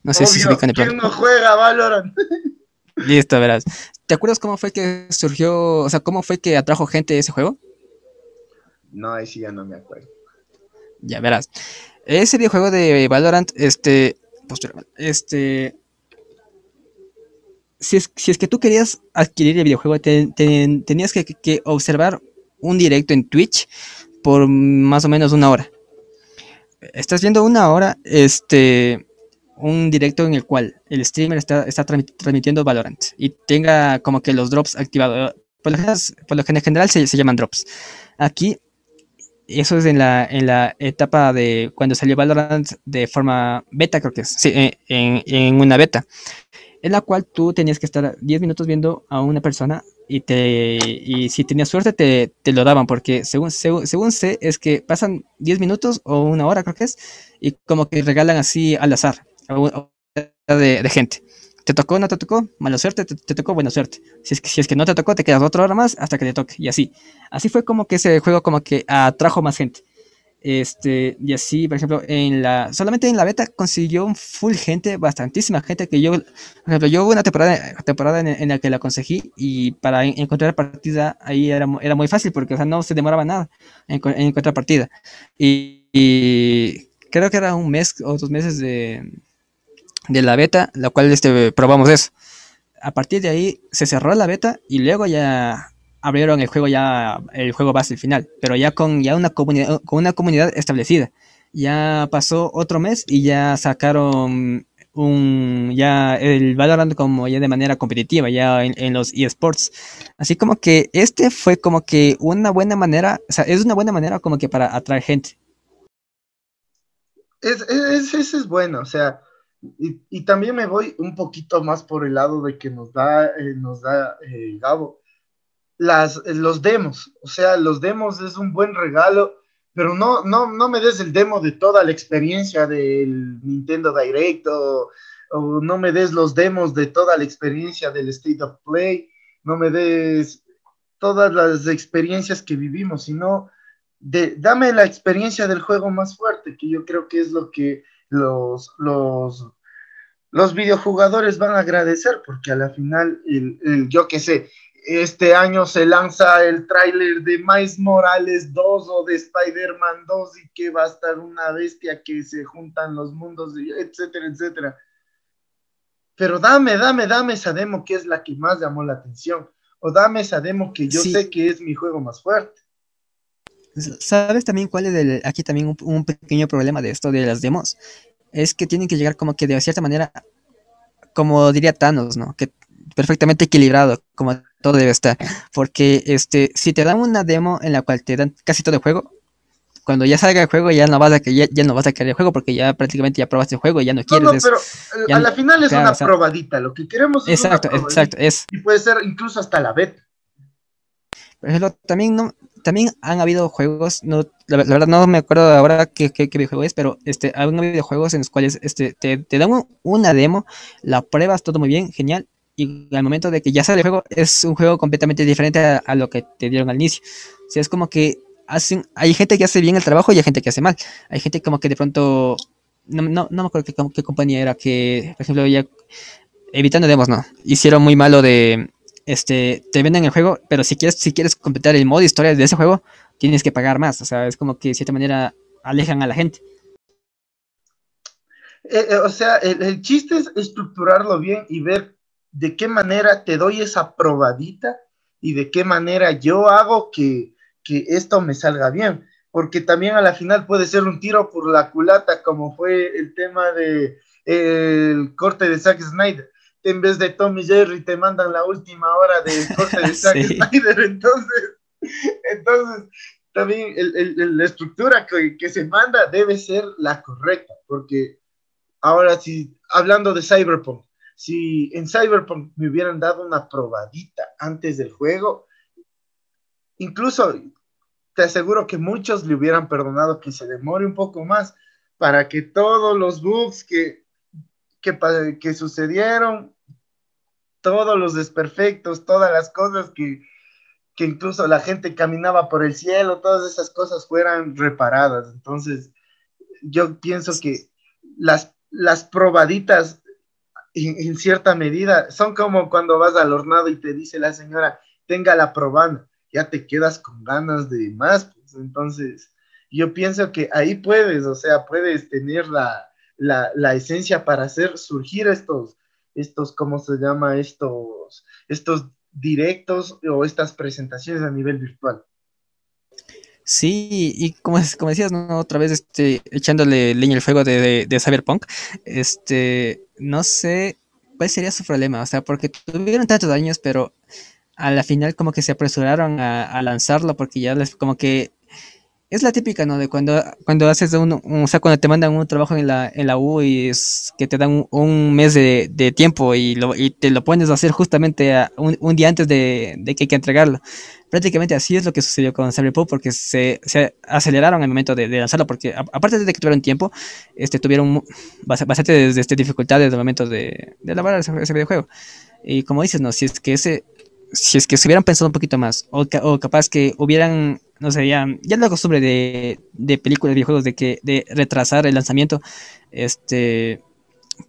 No sé si se ubican el ¿Quién no juega Valorant? Listo, verás. ¿Te acuerdas cómo fue que surgió, o sea, cómo fue que atrajo gente a ese juego? No, ahí sí ya no me acuerdo. Ya verás. Ese videojuego de Valorant, este, este, si es, que tú querías adquirir el videojuego, tenías que, observar un directo en Twitch por más o menos una hora. Estás viendo una hora, este, un directo en el cual el streamer está, transmitiendo Valorant y tenga como que los drops activados. Por lo general, general se, llaman drops. Aquí, eso es en la, etapa de cuando salió Valorant de forma beta, creo que es, sí, eh, en una beta, en la cual tú tenías que estar 10 minutos viendo a una persona y, te, y si tenías suerte te, te lo daban, porque según, según, según, sé es que pasan 10 minutos o una hora creo que es, y como que regalan así al azar de, de gente. Te tocó, no te tocó, mala suerte, te, te, tocó, buena suerte. Si es, que, si es que no te tocó, te quedas otra hora más hasta que te toque, y así. Así fue como que ese juego como que atrajo más gente. Este, y así, por ejemplo, en la, solamente en la beta consiguió un full gente, bastantísima gente que yo, por ejemplo, yo hubo una temporada, temporada en, en, la que la conseguí y para encontrar partida ahí era, era muy fácil porque, o sea, no se demoraba nada en, en encontrar partida. Y, y, creo que era un mes o dos meses de, de la beta, la cual este, probamos eso. A partir de ahí se cerró la beta y luego ya abrieron el juego ya el juego base el final, pero ya con ya una comunidad con una comunidad establecida. Ya pasó otro mes y ya sacaron un ya el Valorant como ya de manera competitiva ya en, los eSports. Así como que este fue como que una buena manera, o sea, es una buena manera como que para atraer gente. Es, es, es, es bueno, o sea, y, también me voy un poquito más por el lado de que nos da, eh, nos da eh, las, los demos. O sea, los demos es un buen regalo, pero no, no, no me des el demo de toda la experiencia del Nintendo Direct o, no me des los demos de toda la experiencia del State of Play, no me des todas las experiencias que vivimos, sino dame la experiencia del juego más fuerte, que yo creo que es lo que los, los, los videojugadores van a agradecer, porque a la final, yo qué sé, este año se lanza el tráiler de Miles Morales 2 o de Spider-Man 2 y que va a estar una bestia que se juntan los mundos, etcétera, etcétera. Pero dame, dame, dame esa demo que es la que más llamó la atención. O dame esa demo que yo sí. sé que es mi juego más fuerte. ¿Sabes también cuál es el, aquí también un, un, pequeño problema de esto de las demos? Es que tienen que llegar como que de cierta manera, como diría Thanos, ¿no? Que perfectamente equilibrado, como todo debe estar. Porque este, si te dan una demo en la cual te dan casi todo el juego, cuando ya salga el juego ya no vas a ya, ya no vas a querer el juego porque ya prácticamente ya probaste el juego y ya no quieres. No, no, pero ya a la final es claro, una o sea, probadita, lo que queremos es exacto, una exacto, es. Y puede ser incluso hasta la beta. Por ejemplo, también no, también han habido juegos, no, la, la verdad no me acuerdo ahora qué, qué, qué, videojuego es, pero este, han habido juegos en los cuales este, te, te dan una demo, la pruebas todo muy bien, genial, y al momento de que ya sale el juego, es un juego completamente diferente a, lo que te dieron al inicio. O sea, es como que hacen, hay gente que hace bien el trabajo y hay gente que hace mal. Hay gente como que de pronto, no, no, no me acuerdo qué, qué compañía era, que, por ejemplo, ya, evitando demos, no, hicieron muy malo de, este, te venden el juego, pero si quieres, si quieres completar el modo historia de ese juego, tienes que pagar más. O sea, es como que de cierta manera alejan a la gente. Eh, eh, o sea, el, chiste es estructurarlo bien y ver de qué manera te doy esa probadita y de qué manera yo hago que, que esto me salga bien. Porque también a la final puede ser un tiro por la culata, como fue el tema de el corte de Zack Snyder. En vez de Tommy Jerry te mandan la última hora del corte de Zack sí. Snyder. Entonces, entonces también el, el, la estructura que, que se manda debe ser la correcta. Porque ahora sí, hablando de Cyberpunk, si en Cyberpunk me hubieran dado una probadita antes del juego, incluso te aseguro que muchos le hubieran perdonado que se demore un poco más para que todos los bugs que, que, que sucedieron, todos los desperfectos, todas las cosas que, que incluso la gente caminaba por el cielo, todas esas cosas fueran reparadas. Entonces, yo pienso que las, las probaditas en, cierta medida, son como cuando vas al hornado y te dice la señora, tenga la probanda, ya te quedas con ganas de más, pues entonces yo pienso que ahí puedes, o sea, puedes tener la, la, la esencia para hacer surgir estos, estos, ¿cómo se llama? Estos, estos directos o estas presentaciones a nivel virtual. Sí, y como, como decías, ¿no? otra vez este, echándole leña al fuego de, de, de, Cyberpunk, este, no sé cuál sería su problema, o sea, porque tuvieron tantos años, pero a la final como que se apresuraron a, a lanzarlo porque ya les como que es la típica, ¿no? De cuando, cuando haces un, o sea, cuando te mandan un trabajo en la, en la U y es que te dan un, mes de, tiempo y, lo, te lo pones a hacer justamente un, un, día antes de, de, que hay que entregarlo. Prácticamente así es lo que sucedió con Cyberpunk porque se, se aceleraron al momento de, lanzarlo porque aparte de que tuvieron tiempo, este, tuvieron bastante este, dificultades el momento de, de elaborar ese, videojuego. Y como dices, no, si es que ese si es que se hubieran pensado un poquito más, o, o capaz que hubieran no sé, ya, ya la costumbre de, de películas, videojuegos, de que de retrasar el lanzamiento, este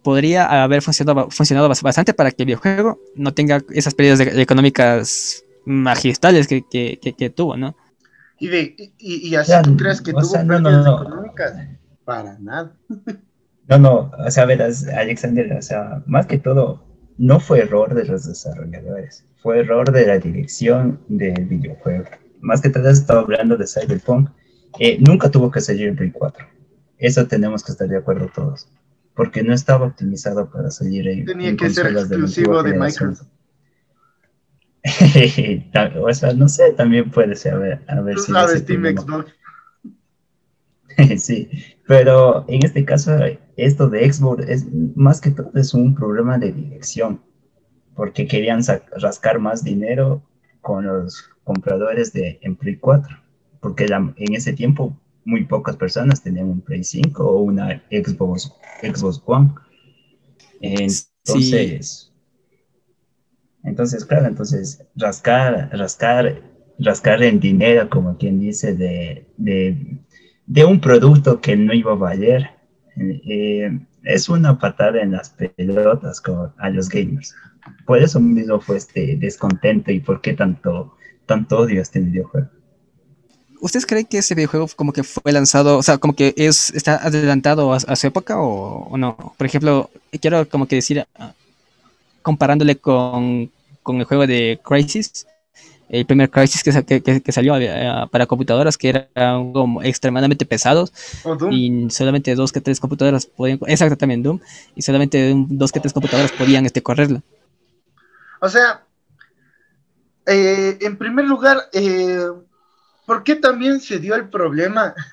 podría haber funcionado, funcionado bastante para que el videojuego no tenga esas pérdidas económicas magistrales que, que, que, tuvo, ¿no? Y, de, y, así tú crees que tuvo pérdidas económicas, para nada. No, no, o sea, verás, Alexander, o sea, más que todo, no fue error de los desarrolladores, fue error de la dirección del videojuego más que todo estado hablando de Cyberpunk, eh, nunca tuvo que salir en Play 4. Eso tenemos que estar de acuerdo todos. Porque no estaba optimizado para salir en. Tenía que ser exclusivo de, Microsoft. o sea, no sé, también puede ser. A ver, a ver si sabes, Team Xbox. sí, pero en este caso, esto de Xbox es más que todo es un problema de dirección. Porque querían rascar más dinero con los compradores de en Play 4, porque en ese tiempo muy pocas personas tenían un Play 5 o una Xbox, Xbox One. Entonces, entonces, claro, entonces rascar, rascar, rascar en dinero, como quien dice, de, de, un producto que no iba a valer, eh, es una patada en las pelotas a los gamers. Por eso mismo fue este descontento y por qué tanto tanto odio este videojuego. ¿Ustedes creen que ese videojuego como que fue lanzado, o sea, como que es está adelantado a, su época o, no? Por ejemplo, quiero como que decir, comparándole con, el juego de Crisis, el primer Crisis que, que, salió eh, para computadoras, que era como extremadamente pesados, y solamente dos que tres computadoras podían, exacto también Doom, y solamente dos que tres computadoras podían este, correrlo. O sea, eh, en primer lugar, eh, ¿por qué también se dio el problema?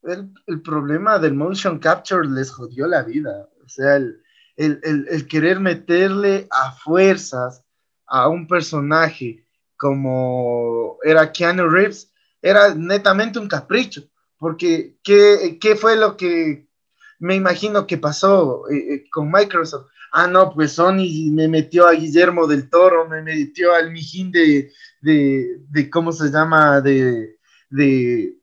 El, problema del motion capture les jodió la vida. O sea, el, querer meterle a fuerzas a un personaje como era Keanu Reeves era netamente un capricho. Porque, ¿qué, fue lo que me imagino que pasó eh, con Microsoft? ah, no, pues Sony me metió a Guillermo del Toro, me metió al mijín de, de, ¿cómo se llama? De, de,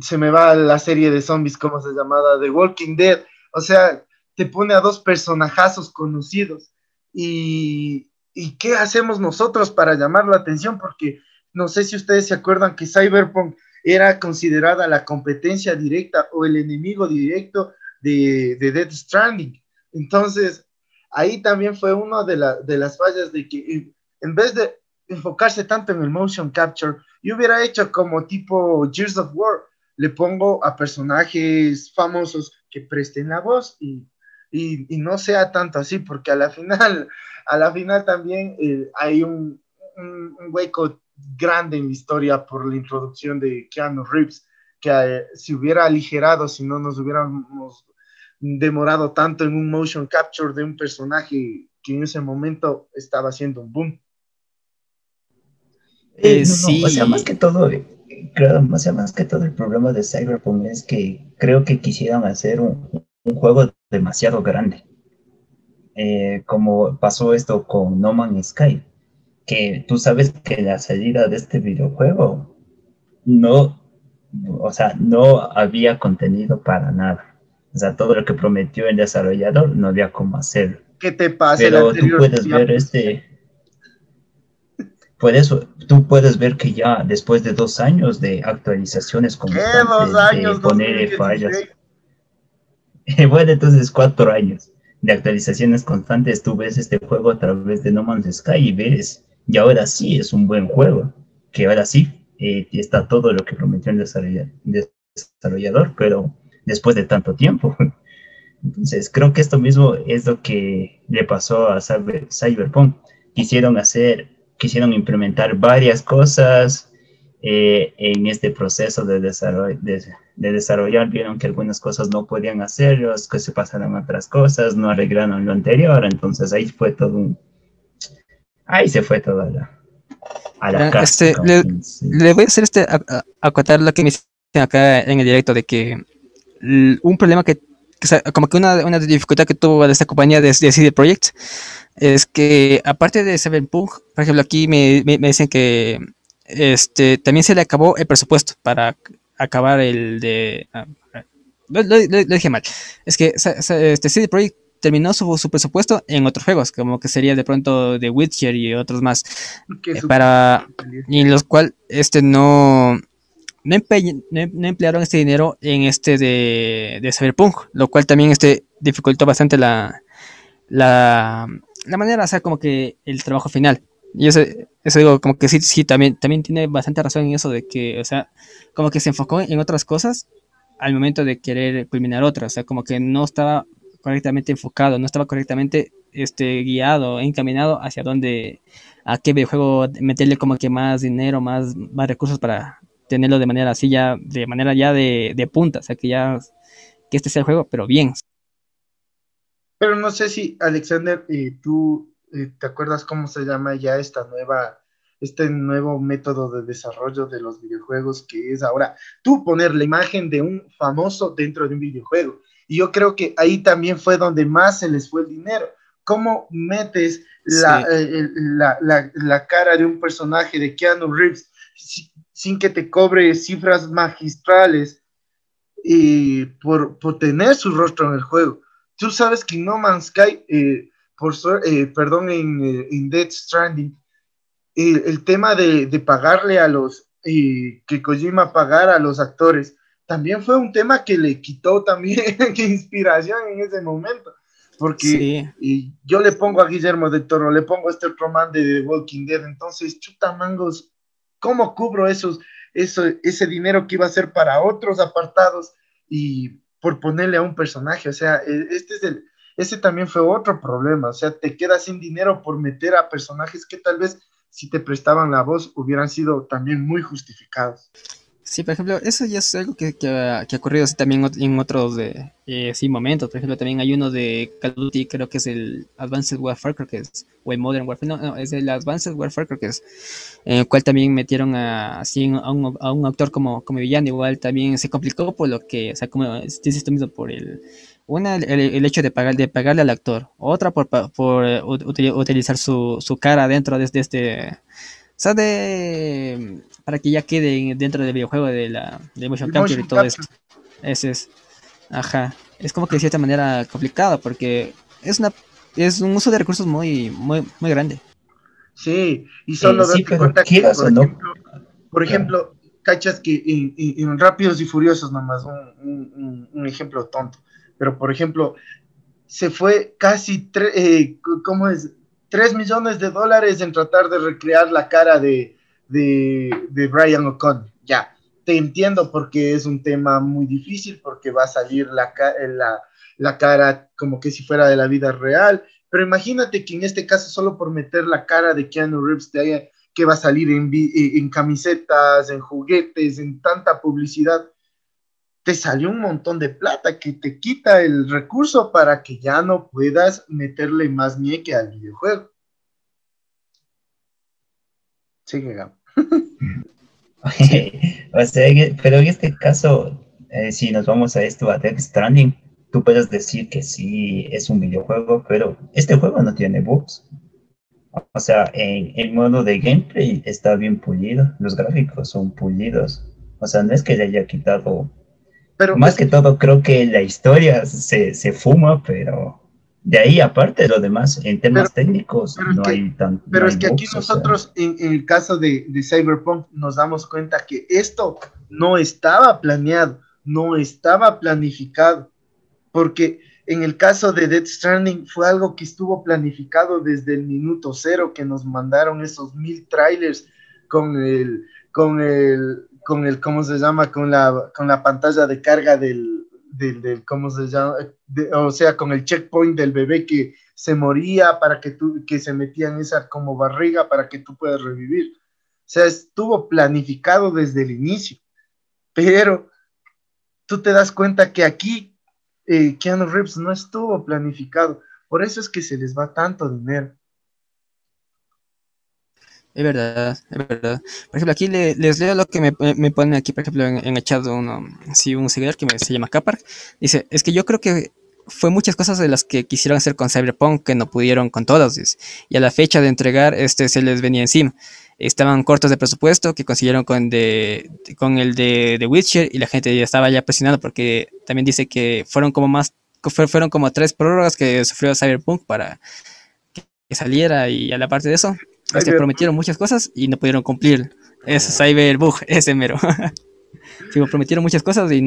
se me va la serie de zombies, ¿cómo se llamaba? The Walking Dead. O sea, te pone a dos personajazos conocidos. Y, ¿Y qué hacemos nosotros para llamar la atención? Porque no sé si ustedes se acuerdan que Cyberpunk era considerada la competencia directa o el enemigo directo de, de Death Stranding. Entonces, ahí también fue una de, las fallas de que en vez de enfocarse tanto en el motion capture, yo hubiera hecho como tipo Gears of War, le pongo a personajes famosos que presten la voz y, no sea tanto así, porque a la final, a la final también eh, hay un, hueco grande en la historia por la introducción de Keanu Reeves, que eh, si hubiera aligerado, si no nos hubiéramos demorado tanto en un motion capture de un personaje que en ese momento estaba haciendo un boom. Eh, sí. o sea, más que todo, creo, o sea, más que todo el problema de Cyberpunk es que creo que quisieran hacer un, juego demasiado grande. Eh, como pasó esto con No Man's Sky, que tú sabes que la salida de este videojuego no, o sea, no había contenido para nada. O sea, todo lo que prometió el desarrollador no había cómo hacerlo. ¿Qué te pasa? Pero tú puedes ver este... Puedes, tú puedes ver que ya después de dos años de actualizaciones constantes, dos años, de poner fallas. bueno, entonces cuatro años de actualizaciones constantes, tú ves este juego a través de No Man's Sky y ves, y ahora sí es un buen juego, que ahora sí eh, está todo lo que prometió el desarrollador, pero después de tanto tiempo. Entonces, creo que esto mismo es lo que le pasó a Cyberpunk. Quisieron hacer quisieron implementar varias cosas eh, en este proceso de, desarrollo, de, desarrollar, vieron que algunas cosas no podían hacerlos, que se pasaron a otras cosas, no arreglaron lo anterior, entonces ahí fue todo un... Ahí se fue toda la... A la casa, este, le, voy a hacer este, acotar lo que me dicen acá en el directo de que un problema que, como que una, una dificultad que tuvo esta compañía de, de CD Projekt es que aparte de Cyberpunk, por ejemplo, aquí me, me, dicen que este también se le acabó el presupuesto para acabar el de... Ah, lo, dije mal. Es que este CD Projekt terminó su, su, presupuesto en otros juegos, como que sería de pronto The Witcher y otros más. Eh, para y en los cuales este no no, emplearon este dinero en este de, de Cyberpunk, lo cual también este dificultó bastante la, la, la manera de hacer como que el trabajo final. Y eso, eso digo, como que sí, sí, también, también tiene bastante razón en eso de que, o sea, como que se enfocó en otras cosas al momento de querer culminar otras, o sea, como que no estaba correctamente enfocado, no estaba correctamente este, guiado, encaminado hacia dónde, a qué videojuego meterle como que más dinero, más, más recursos para tenerlo de manera así ya, de manera ya de, de punta, o sea, que ya, que este sea el juego, pero bien, pero no sé si, Alexander, eh, tú te acuerdas cómo se llama ya esta nueva, este nuevo método de desarrollo de los videojuegos que es ahora tú poner la imagen de un famoso dentro de un videojuego. Y yo creo que ahí también fue donde más se les fue el dinero. ¿Cómo metes la, eh, la, la, la cara de un personaje de Keanu Reeves sin que te cobre cifras magistrales y por, por tener su rostro en el juego? Tú sabes que No Man's Sky, eh, por eh, perdón, en, eh, en, Dead Stranding, el tema de, de, pagarle a los, que Kojima pagara a los actores, también fue un tema que le quitó también inspiración en ese momento. Porque y yo le pongo a Guillermo de Toro, le pongo a este otro man de The Walking Dead, entonces, chuta mangos, ¿cómo cubro esos, eso, ese dinero que iba a ser para otros apartados? Y por ponerle a un personaje. O sea, e, este es el, ese también fue otro problema. O sea, te quedas sin dinero por meter a personajes que tal vez si te prestaban la voz hubieran sido también muy justificados. Sí, por ejemplo, eso ya es algo que, que, ha, ocurrido también en otros eh, sí, momentos. Por ejemplo, también hay uno de Call of Duty, creo que es el Advanced Warfare, creo que es, o el Modern Warfare, no, no es el Advanced Warfare, creo que es, en el cual también metieron a, así, a, un, a un actor como, como villano. Igual también se complicó por lo que, o sea, como dices esto mismo, por el, una, el, el, hecho de, pagar, de pagarle al actor, otra por, por uh, utilizar su, su cara dentro de, de este, o sea, de para que ya quede dentro del videojuego de la de motion capture y todo esto. Ese es. Ajá. Es como que de cierta manera complicado porque es una es un uso de recursos muy muy muy grande. Sí, y solo eh, cuenta que por ejemplo, por ejemplo, cachas que en, Rápidos y Furiosos nomás un, un, ejemplo tonto, pero por ejemplo se fue casi eh, ¿cómo es? 3 millones de dólares en tratar de recrear la cara de, de, Brian O'Connor. Ya, te entiendo porque es un tema muy difícil, porque va a salir la, la, la cara como que si fuera de la vida real, pero imagínate que en este caso solo por meter la cara de Keanu Reeves que va a salir en, en camisetas, en juguetes, en tanta publicidad, te salió un montón de plata que te quita el recurso para que ya no puedas meterle más nieque al videojuego. Sigue, Gab. o sea, pero en este caso, eh, si nos vamos a esto, a Death Stranding, tú puedes decir que sí es un videojuego, pero este juego no tiene bugs. O sea, en el modo de gameplay está bien pulido, los gráficos son pulidos. O sea, no es que le haya quitado. Pero más que todo, creo que la historia se, se fuma, pero de ahí, aparte de lo demás, en temas técnicos, no hay tanto. Pero es que aquí nosotros, en, el caso de, de, Cyberpunk, nos damos cuenta que esto no estaba planeado, no estaba planificado, porque en el caso de Death Stranding fue algo que estuvo planificado desde el minuto cero, que nos mandaron esos mil trailers con el, con el, con el, ¿cómo se llama? Con la, con la pantalla de carga del, del, ¿cómo se llama? o sea, con el checkpoint del bebé que se moría para que tú, que se metía en esa como barriga para que tú puedas revivir. O sea, estuvo planificado desde el inicio, pero tú te das cuenta que aquí eh, Keanu Reeves no estuvo planificado, por eso es que se les va tanto dinero. Es verdad, es verdad. Por ejemplo, aquí les leo lo que me, me ponen aquí, por ejemplo, en, el chat uno, sí, un seguidor que se llama Capar. Dice, es que yo creo que fue muchas cosas de las que quisieron hacer con Cyberpunk que no pudieron con todas. Y a la fecha de entregar, este se les venía encima. Estaban cortos de presupuesto que consiguieron con, de, con el de Witcher y la gente ya estaba ya presionando porque también dice que fueron como más, fueron como tres prórrogas que sufrió Cyberpunk para que saliera y a la parte de eso este, prometieron muchas cosas y no pudieron cumplir. Es Cyberbug, ese mero. sí, prometieron muchas cosas y...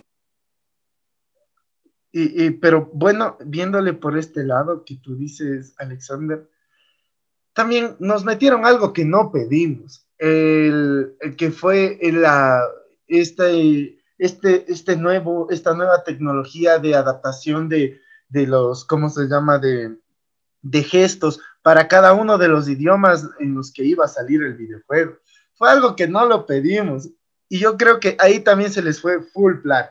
y... Pero bueno, viéndole por este lado que tú dices, Alexander, también nos metieron algo que no pedimos. El, que fue la, este, este, este nuevo, esta nueva tecnología de adaptación de, de los, ¿cómo se llama? De, de gestos para cada uno de los idiomas en los que iba a salir el videojuego. Fue algo que no lo pedimos y yo creo que ahí también se les fue full plan.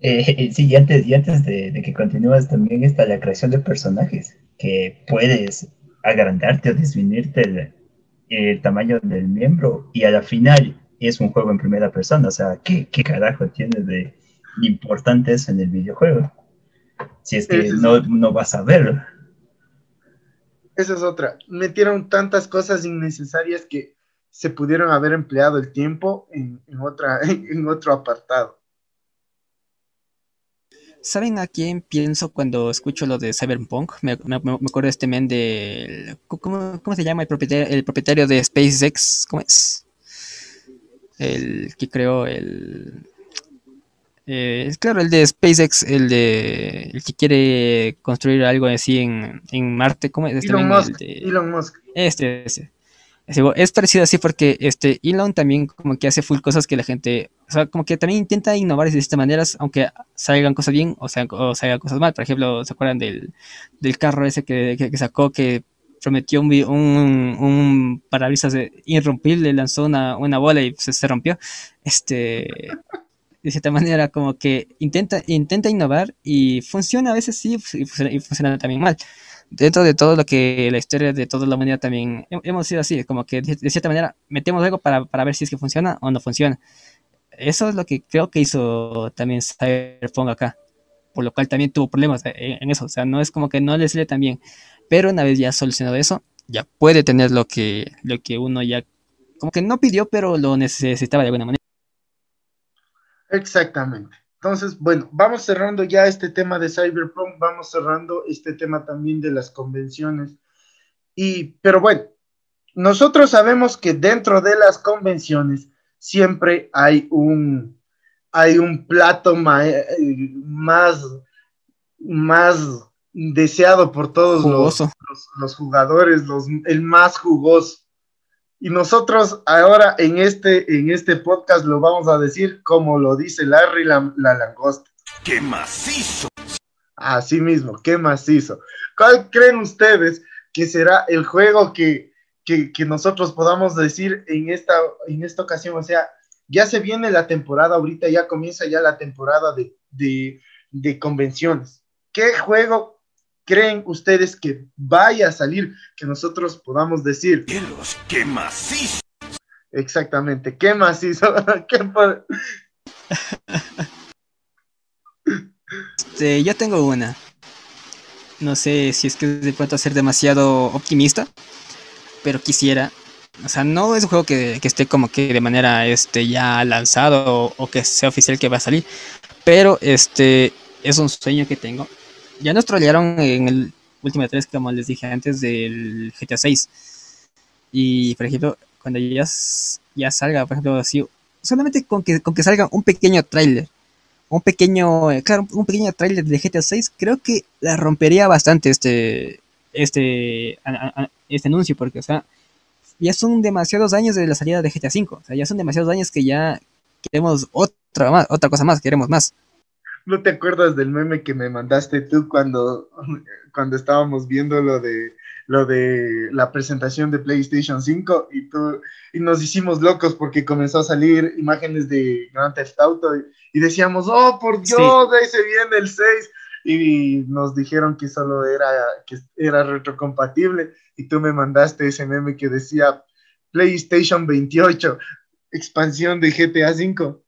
Eh, sí, y antes, y antes de, que continúes también está la creación de personajes, que puedes agrandarte o disminuirte el, el, tamaño del miembro y a la final es un juego en primera persona, o sea, ¿qué, qué carajo tiene de importante eso en el videojuego? Si es que no, no vas a verlo. Esa es otra. Metieron tantas cosas innecesarias que se pudieron haber empleado el tiempo en, otra, en otro apartado. ¿Saben a quién pienso cuando escucho lo de Cyberpunk? Me, acuerdo de este men de... ¿cómo, se llama el propietario, el propietario de SpaceX? ¿Cómo es? El que creó el... Eh, claro, el de SpaceX, el de el que quiere construir algo así en, Marte, ¿cómo es? Este Elon, Musk, Elon Musk. Este, Es parecido así porque este Elon también como que hace full cosas que la gente, o sea, como que también intenta innovar de estas maneras, aunque salgan cosas bien o, sea, o salgan cosas mal. Por ejemplo, ¿se acuerdan del, carro ese que, sacó que prometió un, un, un parabrisas irrompible, lanzó una, una bola y se, se rompió? Este de cierta manera como que intenta, intenta innovar y funciona a veces sí y funciona, también mal. Dentro de todo lo que la historia de toda la humanidad también hemos sido así, como que de, cierta manera metemos algo para, para, ver si es que funciona o no funciona. Eso es lo que creo que hizo también Cyberpunk acá, por lo cual también tuvo problemas en, eso, o sea, no es como que no le sale tan bien, pero una vez ya solucionado eso, ya puede tener lo que, lo que uno ya como que no pidió, pero lo necesitaba de alguna manera. Exactamente. Entonces, bueno, vamos cerrando ya este tema de Cyberpunk, vamos cerrando este tema también de las convenciones. Y, pero bueno, nosotros sabemos que dentro de las convenciones siempre hay un, hay un plato eh, más, más deseado por todos los, los, jugadores, los, el más jugoso. Y nosotros ahora en este, en este podcast lo vamos a decir como lo dice Larry la, langosta. ¡Qué macizo! Así mismo, qué macizo. ¿Cuál creen ustedes que será el juego que, nosotros podamos decir en esta, en esta ocasión? O sea, ya se viene la temporada, ahorita ya comienza ya la temporada de, de convenciones. ¿Qué juego creen ustedes que vaya a salir que nosotros podamos decir? ¡Qué macizo! Exactamente, qué macizo. Este, yo tengo una. No sé si es que de pronto ser demasiado optimista, pero quisiera. O sea, no es un juego que, esté como que de manera este, ya lanzado o, o, que sea oficial que va a salir, pero este es un sueño que tengo ya nos trolearon en el último 3, como les dije antes, del GTA 6. Y, por ejemplo, cuando ya, ya salga, por ejemplo, así, solamente con que, con que salga un pequeño tráiler, un pequeño, claro, un pequeño tráiler de GTA 6, creo que la rompería bastante este, este, este anuncio, porque, o sea, ya son demasiados años de la salida de GTA 5, o sea, ya son demasiados años que ya queremos otra más, otra cosa más, queremos más. ¿No te acuerdas del meme que me mandaste tú cuando, cuando estábamos viendo lo de lo de la presentación de PlayStation 5 y, tú, y nos hicimos locos porque comenzó a salir imágenes de Grand Theft Auto y, decíamos, oh, por Dios, ahí se viene el 6 y nos dijeron que solo era, que era retrocompatible y tú me mandaste ese meme que decía PlayStation 28, expansión de GTA 5.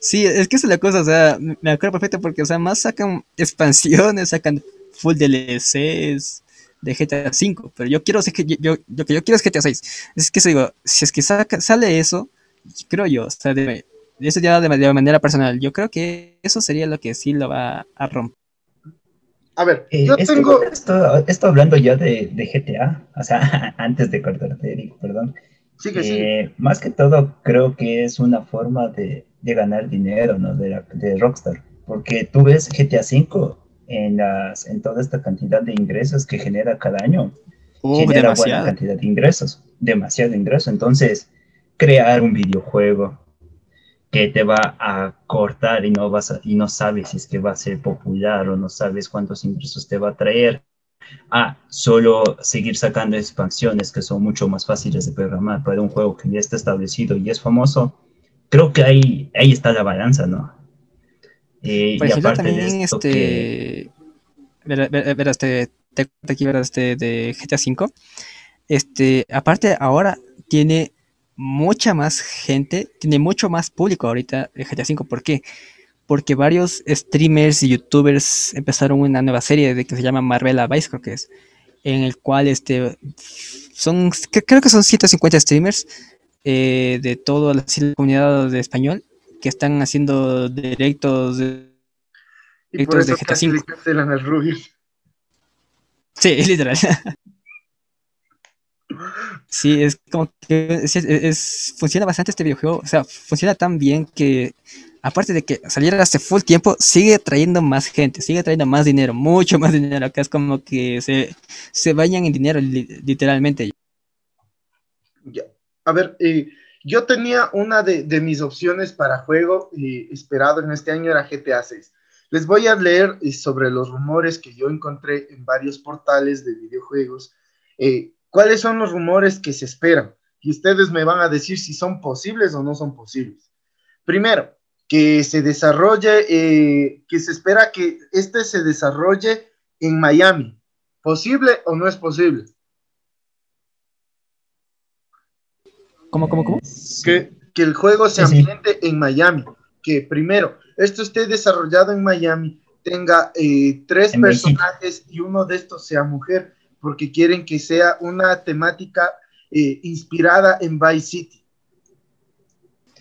Sí, es que esa es la cosa, o sea, me acuerdo perfecto porque, o sea, más sacan expansiones, sacan full DLCs, de GTA 5, pero yo quiero, que yo, lo que yo quiero es GTA 6. Es que digo, si es que sale eso, creo yo, o sea, de, eso ya de, manera personal, yo creo que eso sería lo que sí lo va a romper. A ver, eh, yo tengo... Esto, hablando ya de, GTA, o sea, antes de cortarte, Eric, perdón. Sí que sí. Eh, más que todo, creo que es una forma de, ganar dinero, ¿no? De, de Rockstar. Porque tú ves GTA 5 en, las, en toda esta cantidad de ingresos que genera cada año. Uh, genera buena cantidad de ingresos, demasiado ingreso. Entonces, crear un videojuego que te va a cortar y no, vas y no sabes si es que va a ser popular o no sabes cuántos ingresos te va a traer, a solo seguir sacando expansiones que son mucho más fáciles de programar para un juego que ya está establecido y es famoso, creo que ahí, ahí está la balanza, ¿no? Eh, Por ejemplo, también este. Verás, te, te aquí, verás, este de GTA V. Este, aparte, ahora tiene mucha más gente, tiene mucho más público ahorita el GTA V. ¿Por qué? Porque varios streamers y youtubers empezaron una nueva serie de que se llama Marvela Vice, creo que es, en el cual este son, creo que son 150 streamers eh, de toda la comunidad de español que están haciendo directos de, eso de GTA V. cancelan al Rubius. Sí, literal. sí, es como que es, funciona bastante este videojuego. O sea, funciona tan bien que, aparte de que saliera hace full tiempo, sigue trayendo más gente, sigue trayendo más dinero, mucho más dinero. Acá es como que se, se bañan en dinero, literalmente. Ya. A ver, eh, yo tenía una de, mis opciones para juego y esperado en este año era GTA 6. Les voy a leer eh, sobre los rumores que yo encontré en varios portales de videojuegos. Eh, ¿Cuáles son los rumores que se esperan? Y ustedes me van a decir si son posibles o no son posibles. Primero, que se desarrolle, eh, que se espera que este se desarrolle en Miami. ¿Posible o no es posible? ¿Cómo, cómo, cómo? Que, que el juego se ambiente en Miami. Que primero, esto esté desarrollado en Miami, tenga eh, tres personajes y uno de estos sea mujer, porque quieren que sea una temática eh, inspirada en Vice City.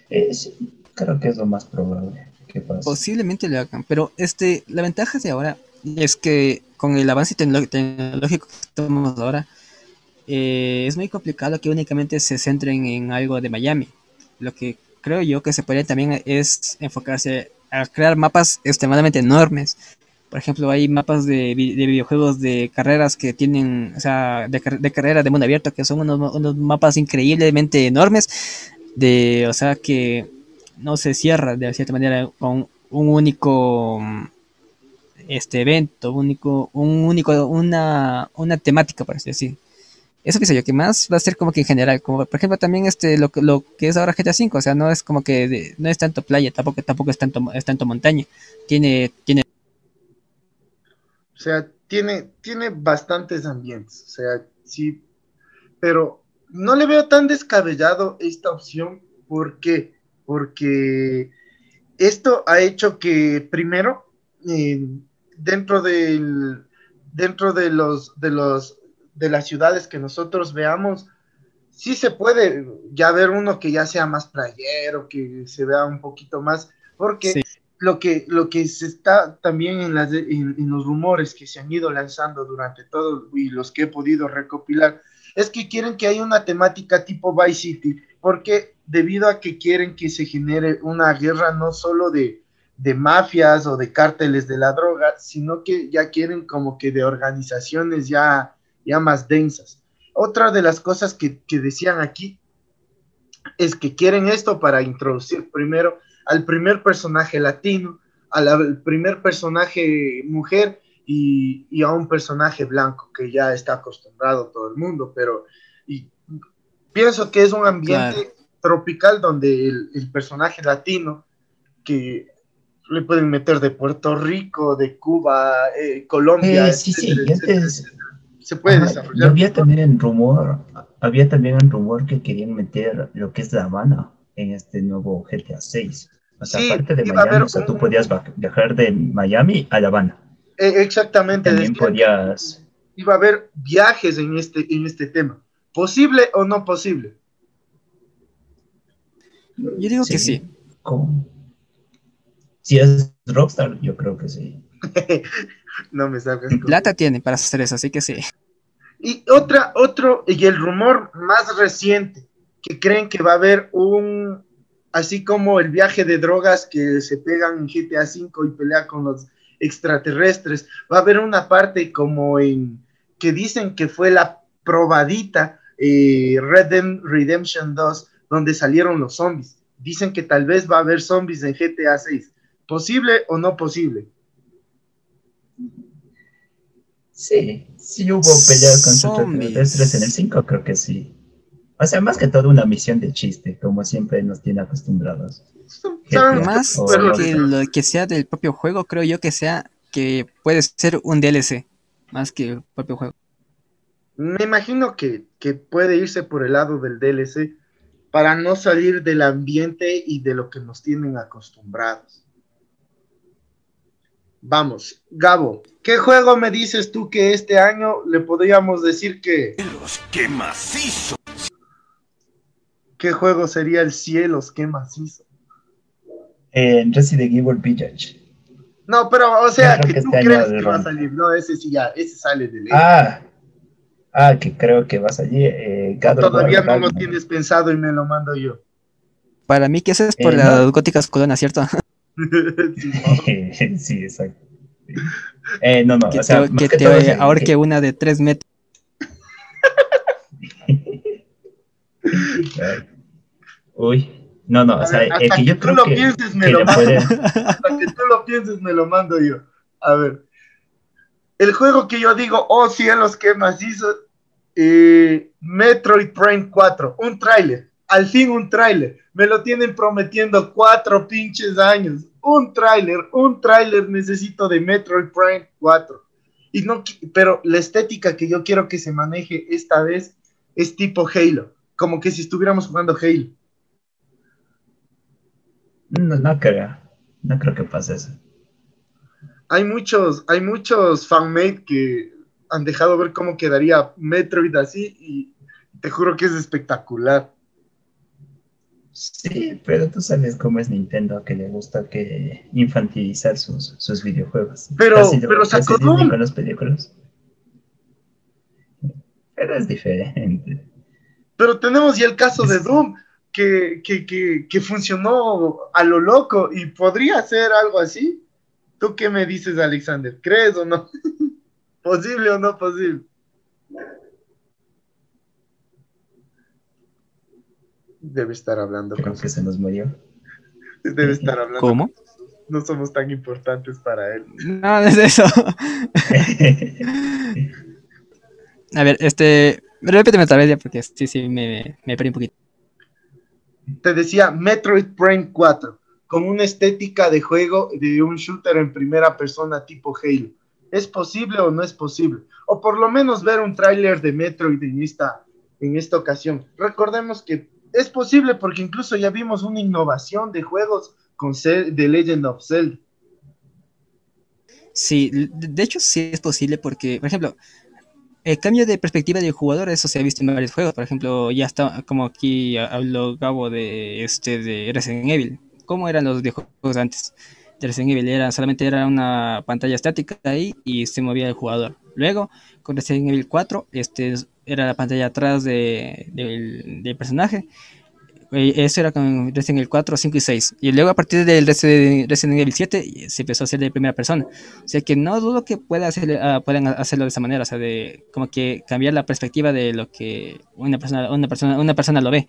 Eh, creo que es lo más probable que pase. Posiblemente lo hagan, pero este, la ventaja de ahora es que con el avance tecnológico que tenemos ahora, eh, es muy complicado que únicamente se centren en algo de Miami. Lo que creo yo que se podría también es enfocarse a crear mapas extremadamente enormes. Por ejemplo, hay mapas de, videojuegos de carreras que tienen, o sea, de, de carrera de mundo abierto, que son unos, mapas increíblemente enormes, de, o sea, que no se cierra de cierta manera con un único este evento, único, un único, una, una temática, por así decir eso pienso yo, que más va a ser como que en general, como por ejemplo también este lo, lo que es ahora GTA V, o sea, no es como que no es tanto playa, tampoco tampoco es tanto es tanto montaña. Tiene tiene o sea, tiene tiene bastantes ambientes, o sea, sí, pero no le veo tan descabellado esta opción porque porque esto ha hecho que primero eh, dentro del dentro de los de los de las ciudades que nosotros veamos, sí se puede ya ver uno que ya sea más playero, que se vea un poquito más, porque lo, que, lo que se está también en, las, en, los rumores que se han ido lanzando durante todo y los que he podido recopilar, es que quieren que haya una temática tipo Vice City, porque debido a que quieren que se genere una guerra no solo de, de mafias o de cárteles de la droga, sino que ya quieren como que de organizaciones ya ya más densas. Otra de las cosas que, decían aquí es que quieren esto para introducir primero al primer personaje latino, al primer personaje mujer y, a un personaje blanco que ya está acostumbrado todo el mundo, pero y pienso que es un ambiente tropical donde el, personaje latino que le pueden meter de Puerto Rico, de Cuba, eh, Colombia, eh, sí, sí, se puede desarrollar. Había también un rumor, había también un rumor que querían meter lo que es La Habana en este nuevo GTA 6. O sea, aparte de Miami, o sea, tú podías viajar de Miami a La Habana. Eh, exactamente. También podías... Iba a haber viajes en este, en este tema. ¿Posible o no posible? Yo digo que sí. Si es Rockstar, yo creo que sí. no me sabes. Plata tiene para hacer eso, así que sí. Y otra, otro, y el rumor más reciente, que creen que va a haber un, así como el viaje de drogas que se pegan en GTA V y pelea con los extraterrestres, va a haber una parte como en, que dicen que fue la probadita eh, Redemption 2, donde salieron los zombies. Dicen que tal vez va a haber zombies en GTA 6. ¿Posible o no posible? Sí, sí hubo peleas con extraterrestres en el 5, creo que sí. O sea, más que todo una misión de chiste, como siempre nos tiene acostumbrados. Más que lo que sea del propio juego, creo yo que sea que puede ser un DLC, más que el propio juego. Me imagino que, que puede irse por el lado del DLC para no salir del ambiente y de lo que nos tienen acostumbrados. Vamos, Gabo, ¿qué juego me dices tú que este año le podríamos decir que... Los que macizo. ¿Qué juego sería el Cielos? ¿Qué macizo? En Resident Evil Village. No, pero, o sea, que, tú este crees que va a salir. No, ese sí ya, ese sale de ley. Ah, ah, que creo que va a salir. Eh, todavía no lo tienes pensado y me lo mando yo. Para mí que ese es por eh, las góticas coronas, ¿cierto? sí, exacto. Eh, no, no, que o sea, te, que te ahorque una de tres metros. Uy, no, no, o sea, el que yo creo tú lo pienses, me lo mando. Hasta que tú lo pienses, me lo mando yo. A ver. El juego que yo digo, oh cielos, qué macizo. Eh, Metroid Prime 4, un tráiler. Al fin un tráiler. Me lo tienen prometiendo cuatro pinches años. Un tráiler, un tráiler necesito de Metroid Prime 4. Y no, pero la estética que yo quiero que se maneje esta vez es tipo Halo como que si estuviéramos jugando Halo. No, no creo, no creo que pase eso. Hay muchos, hay muchos fanmade que han dejado ver cómo quedaría Metroid así y te juro que es espectacular. Sí, pero tú sabes cómo es Nintendo, que le gusta que infantilizar sus, sus videojuegos. Pero, pero sacó con los películas. Pero es diferente. Pero tenemos ya el caso de Doom, que, que, funcionó a lo loco y podría ser algo así. ¿Tú qué me dices, Alexander? ¿Crees o no? ¿Posible o no posible? Debe estar hablando. Creo que se nos murió. Debe estar hablando. ¿Cómo? No somos tan importantes para él. No, es eso. A ver, este, Repíteme otra vez ya porque sí, sí, me, me perdí un poquito. Te decía Metroid Prime 4, con una estética de juego de un shooter en primera persona tipo Halo. ¿Es posible o no es posible? O por lo menos ver un tráiler de Metroid en esta, en esta ocasión. Recordemos que es posible porque incluso ya vimos una innovación de juegos con The Legend of Zelda. Sí, de hecho sí es posible porque, por ejemplo, el cambio de perspectiva del jugador, eso se ha visto en varios juegos. Por ejemplo, ya está, como aquí habló Gabo de este de Resident Evil. ¿Cómo eran los videojuegos antes? De Resident Evil era, solamente era una pantalla estática ahí y se movía el jugador. Luego, con Resident Evil 4, este era la pantalla atrás de, del personaje eso era con Resident Evil 4, 5 y 6. Y luego a partir del Resident Evil 7 se empezó a hacer de primera persona. O sea que no dudo que pueda hacer, ah, puedan hacerlo de esa manera, o sea, de como que cambiar la perspectiva de lo que una persona, una persona, una persona lo ve.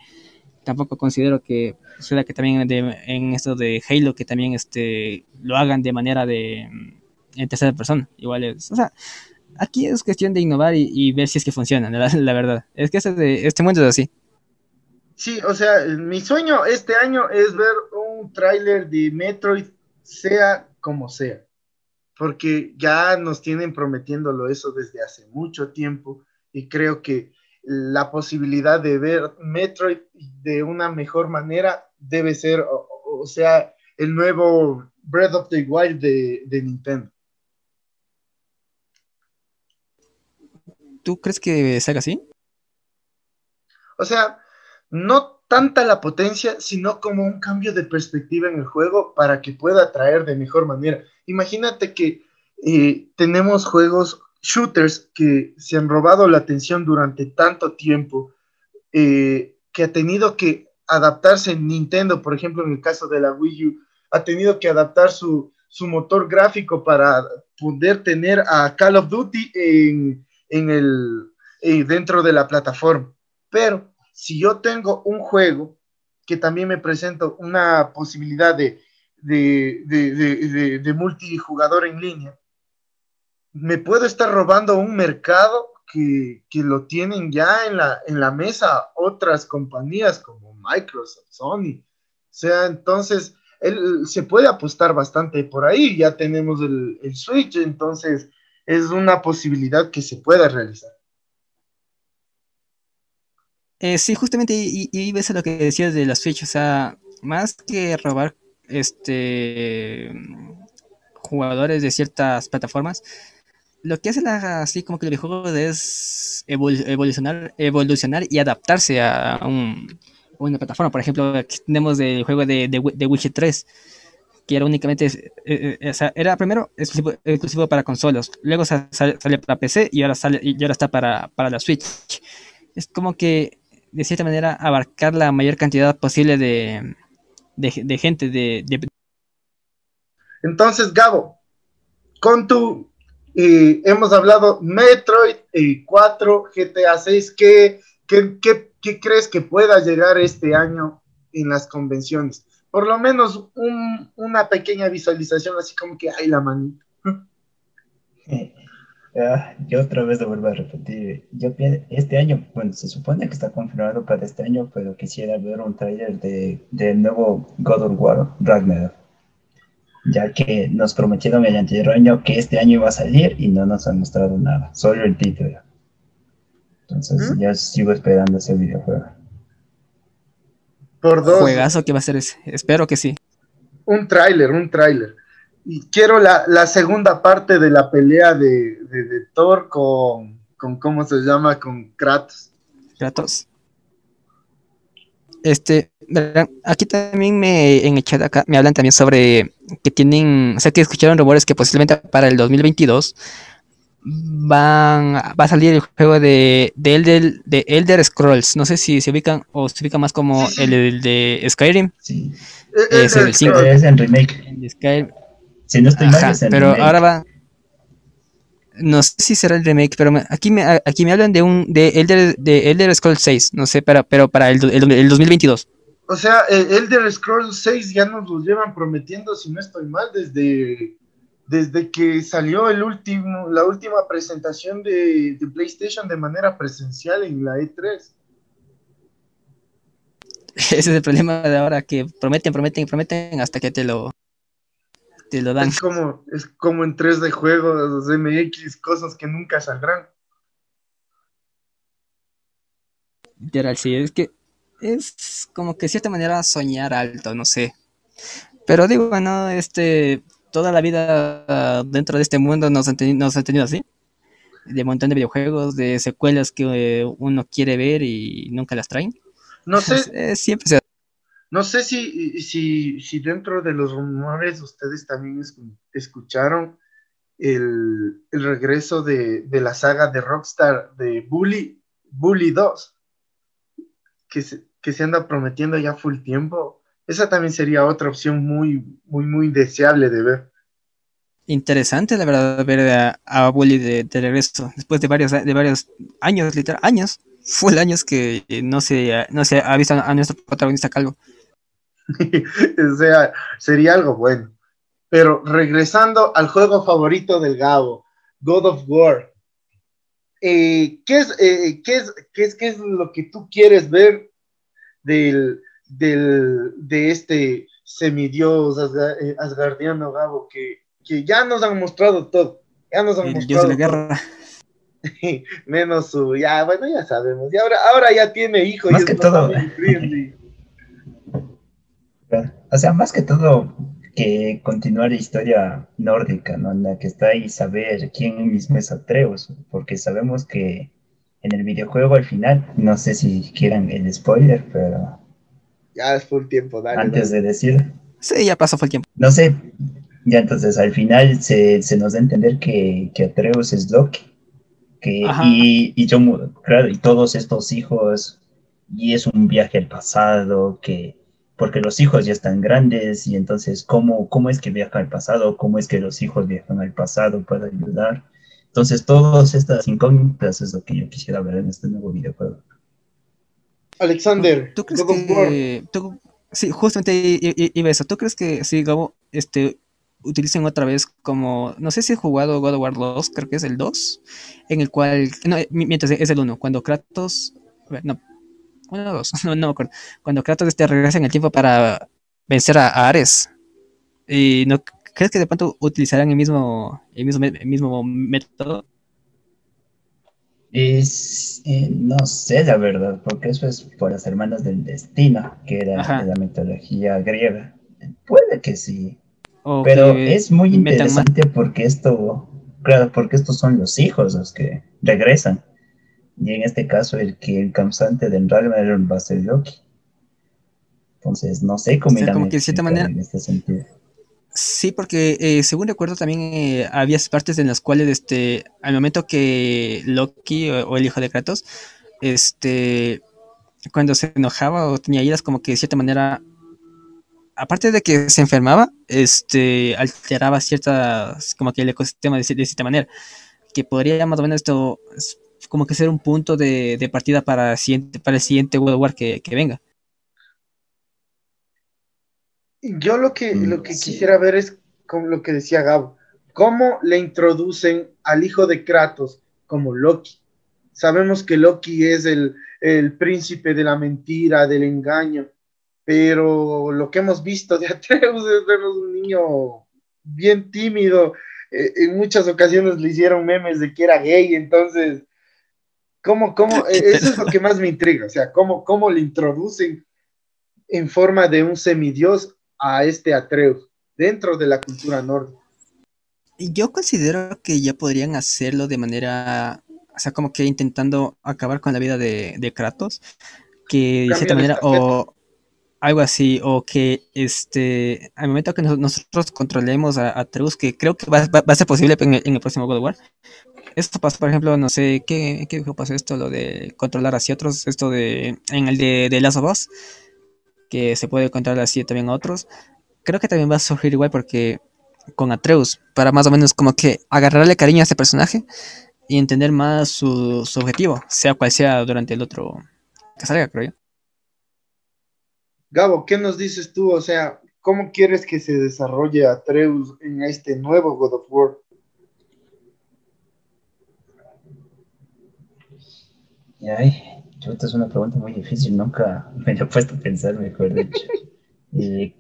tampoco considero que suena que también en esto de Halo que también este lo hagan de manera de mm, en tercera persona. Igual es, o sea, aquí es cuestión de innovar y, ver si es que funciona, la, verdad. Es que este, este mundo es así. Sí, o sea, mi sueño este año es ver un tráiler de Metroid, sea como sea, porque ya nos tienen prometiéndolo eso desde hace mucho tiempo y creo que la posibilidad de ver Metroid de una mejor manera debe ser, o, sea, el nuevo Breath of the Wild de, de Nintendo. ¿Tú crees que sea así? O sea, no tanta la potencia, sino como un cambio de perspectiva en el juego para que pueda atraer de mejor manera. Imagínate que eh, tenemos juegos shooters que se han robado la atención durante tanto tiempo, eh, que ha tenido que adaptarse en Nintendo, por ejemplo, en el caso de la Wii U, ha tenido que adaptar su, motor gráfico para poder tener a Call of Duty en, el, eh, dentro de la plataforma. Pero si yo tengo un juego que también me presenta una posibilidad de, de, multijugador en línea, me puedo estar robando un mercado que, lo tienen ya en la, en la mesa otras compañías como Microsoft, Sony. O sea, entonces él, se puede apostar bastante por ahí. Ya tenemos el, el Switch, entonces es una posibilidad que se pueda realizar. Eh, sí, justamente, y, ves lo que decías de las Switch, o sea, más que robar este jugadores de ciertas plataformas, lo que hace la, así como que el videojuego es evolucionar, evolucionar y adaptarse a, una plataforma. Por ejemplo, aquí tenemos el juego de, de, Witcher 3, que era únicamente, eh, eh, sea, era primero exclusivo, para consolas, luego salió para PC y ahora, sale, y ahora está para, para la Switch. Es como que de cierta manera, abarcar la mayor cantidad posible de, de, gente. De, Entonces, Gabo, con tu, eh, hemos hablado Metroid 4, GTA 6, ¿qué, qué, qué, crees que pueda llegar este año en las convenciones? Por lo menos una pequeña visualización, así como que hay la manita. Ah, yo otra vez lo vuelvo a repetir. Yo este año, bueno, se supone que está confirmado para este año, pero quisiera ver un trailer de, del nuevo God of War Ragnarok. Ya que nos prometieron el anterior año que este año iba a salir y no nos han mostrado nada, solo el título. Entonces ¿Mm? ya sigo esperando ese videojuego. Por dos. Juegazo que va a ser ese. Espero que sí. Un tráiler, un tráiler y quiero la, segunda parte de la pelea de, Thor con, ¿cómo se llama? Con Kratos. Kratos. Este, aquí también me en el chat acá me hablan también sobre que tienen, o sea que escucharon rumores que posiblemente para el 2022 van va a salir el juego de, de, Elder, de Elder Scrolls. No sé si se ubican o se ubica más como El, de Skyrim. Sí. Es el 5. Es el remake. Skyrim. Si no estoy mal, pero ahora va. No sé si será el remake, pero aquí me aquí me hablan de un de Elder de Elder Scrolls 6, no sé, pero, pero para el, el, 2022. O sea, Elder Scrolls 6 ya nos lo llevan prometiendo, si no estoy mal, desde, desde que salió el último, la última presentación de, de PlayStation de manera presencial en la E3. Ese es el problema de ahora, que prometen, prometen, prometen hasta que te lo, lo dan. Es como, es como en 3D juegos, MX, cosas que nunca saldrán. Literal, sí, es que es como que de cierta manera soñar alto, no sé. Pero digo, bueno, este, toda la vida dentro de este mundo nos han, nos han tenido así. De montón de videojuegos, de secuelas que uno quiere ver y nunca las traen. No sé. siempre se no sé si, si, si dentro de los rumores ustedes también escucharon el, regreso de, la saga de Rockstar de Bully, Bully 2, que se, que se anda prometiendo ya full tiempo. Esa también sería otra opción muy, muy, muy deseable de ver. Interesante, la verdad, ver a, Bully de, regreso, después de varios, de varios años, literal, años, full años que no se, no se ha visto a nuestro protagonista calvo. o sea, sería algo bueno. Pero regresando al juego favorito del Gabo, God of War. Eh, ¿qué, es, eh, qué, es, qué, es, ¿Qué es lo que tú quieres ver del, del, de este semidios eh, asgardiano, Gabo, que, que ya nos han mostrado todo? Ya nos han El mostrado dios de la todo. guerra. Menos su, ya, bueno, ya sabemos. Y ahora, ahora ya tiene hijos. Más y que todo. O sea, más que todo que continuar la historia nórdica, ¿no? En la que está ahí saber quién mismo es Atreus, porque sabemos que en el videojuego al final, no sé si quieran el spoiler, pero Ya es full tiempo, dale. antes dale. de decir, Sí, ya pasó fue el tiempo. no sé, ya entonces al final se, se nos da a entender que, que Atreus es Loki, que, y, y yo, claro, y todos estos hijos, y es un viaje al pasado, que porque los hijos ya están grandes y entonces ¿cómo, cómo es que viaja al pasado, cómo es que los hijos viajan al pasado para ayudar. Entonces todas estas incógnitas es lo que yo quisiera ver en este nuevo videojuego. Alexander, ¿Tú crees que... tú- sí, justamente iba eso. ¿Tú crees que sí, Gabo, este, utilicen otra vez como... No sé si he jugado God of War 2, creo que es el 2, en el cual... No, eh, mi- mientras es el 1, cuando Kratos... ver, no, uno o dos, no, no. Cuando Kratos este, regresa en el tiempo para vencer a, a Ares. Y no, ¿Crees que de pronto utilizarán el mismo, el mismo, el mismo método? Es, eh, no sé la verdad, porque eso es por las hermanas del destino, que era Ajá. de la mitología griega. Puede que sí, ¿O pero es muy interesante porque esto, claro, porque estos son los hijos los que regresan. Y en este caso el que el causante del Ragnarok va a ser Loki. Entonces, no sé cómo O sea, irán como a que de cierta explicar manera- en este sentido. Sí, porque eh, según recuerdo también eh, había partes en las cuales este, al momento que Loki o, el hijo de Kratos, este, cuando se enojaba o tenía iras, como que de cierta manera, aparte de que se enfermaba, este, alteraba ciertas, como que el ecosistema de, de cierta manera, que podría más o menos esto es como que ser un punto de, partida para, el siguiente World War que venga. Yo lo que, Mm, lo que sí. quisiera ver es como lo que decía Gabo, cómo le introducen al hijo de Kratos como Loki. Sabemos que Loki es el, el príncipe de la mentira, del engaño, pero lo que hemos visto de Atreus es vernos un niño bien tímido. Eh, en muchas ocasiones le hicieron memes de que era gay, entonces, ¿cómo, cómo? Eh, Eso es lo que más me intriga, o sea, cómo, cómo le introducen en forma de un semidios a este Atreus dentro de la cultura nórdica. Yo considero que ya podrían hacerlo de manera, o sea, como que intentando acabar con la vida de, de Kratos, que de cierta manera, o algo así, o que este, al momento que nos- nosotros controlemos a, a Atreus, que creo que va, va- va a ser posible en el, en el próximo God of War. Esto pasó, por ejemplo, no sé, ¿qué, pasó esto? Lo de controlar hacia otros, esto de, en el de, de Last of Us, que se puede controlar así también a otros. Creo que también va a surgir igual porque con Atreus para más o menos como que agarrarle cariño a este personaje y entender más su, su objetivo, sea cual sea durante el otro que salga, creo yo. Gabo, ¿qué nos dices tú? O sea, ¿cómo quieres que se desarrolle Atreus en este nuevo God of War? Y ay, chuta, es una pregunta muy difícil, nunca me la he puesto a pensar, mejor dicho. Y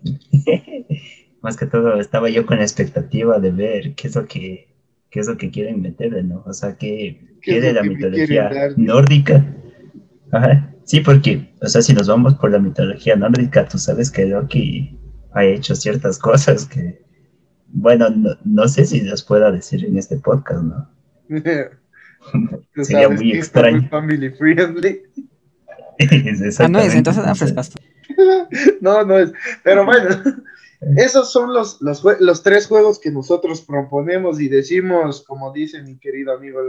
más que todo, estaba yo con la expectativa de ver qué es lo que, qué es lo que quieren meterle, ¿no? O sea, qué, ¿Qué de la mitología nórdica. Ajá. Sí, porque, o sea, si nos vamos por la mitología nórdica, tú sabes que Loki ha hecho ciertas cosas que, bueno, no, no sé si las pueda decir en este podcast, ¿no? Tú Sería sabes muy que esto es extraño. family friendly. Ah, no es, entonces entonces- frescasto. No, no es. Pero bueno, esos son los, los, los tres juegos que nosotros proponemos y decimos, como dice mi querido amigo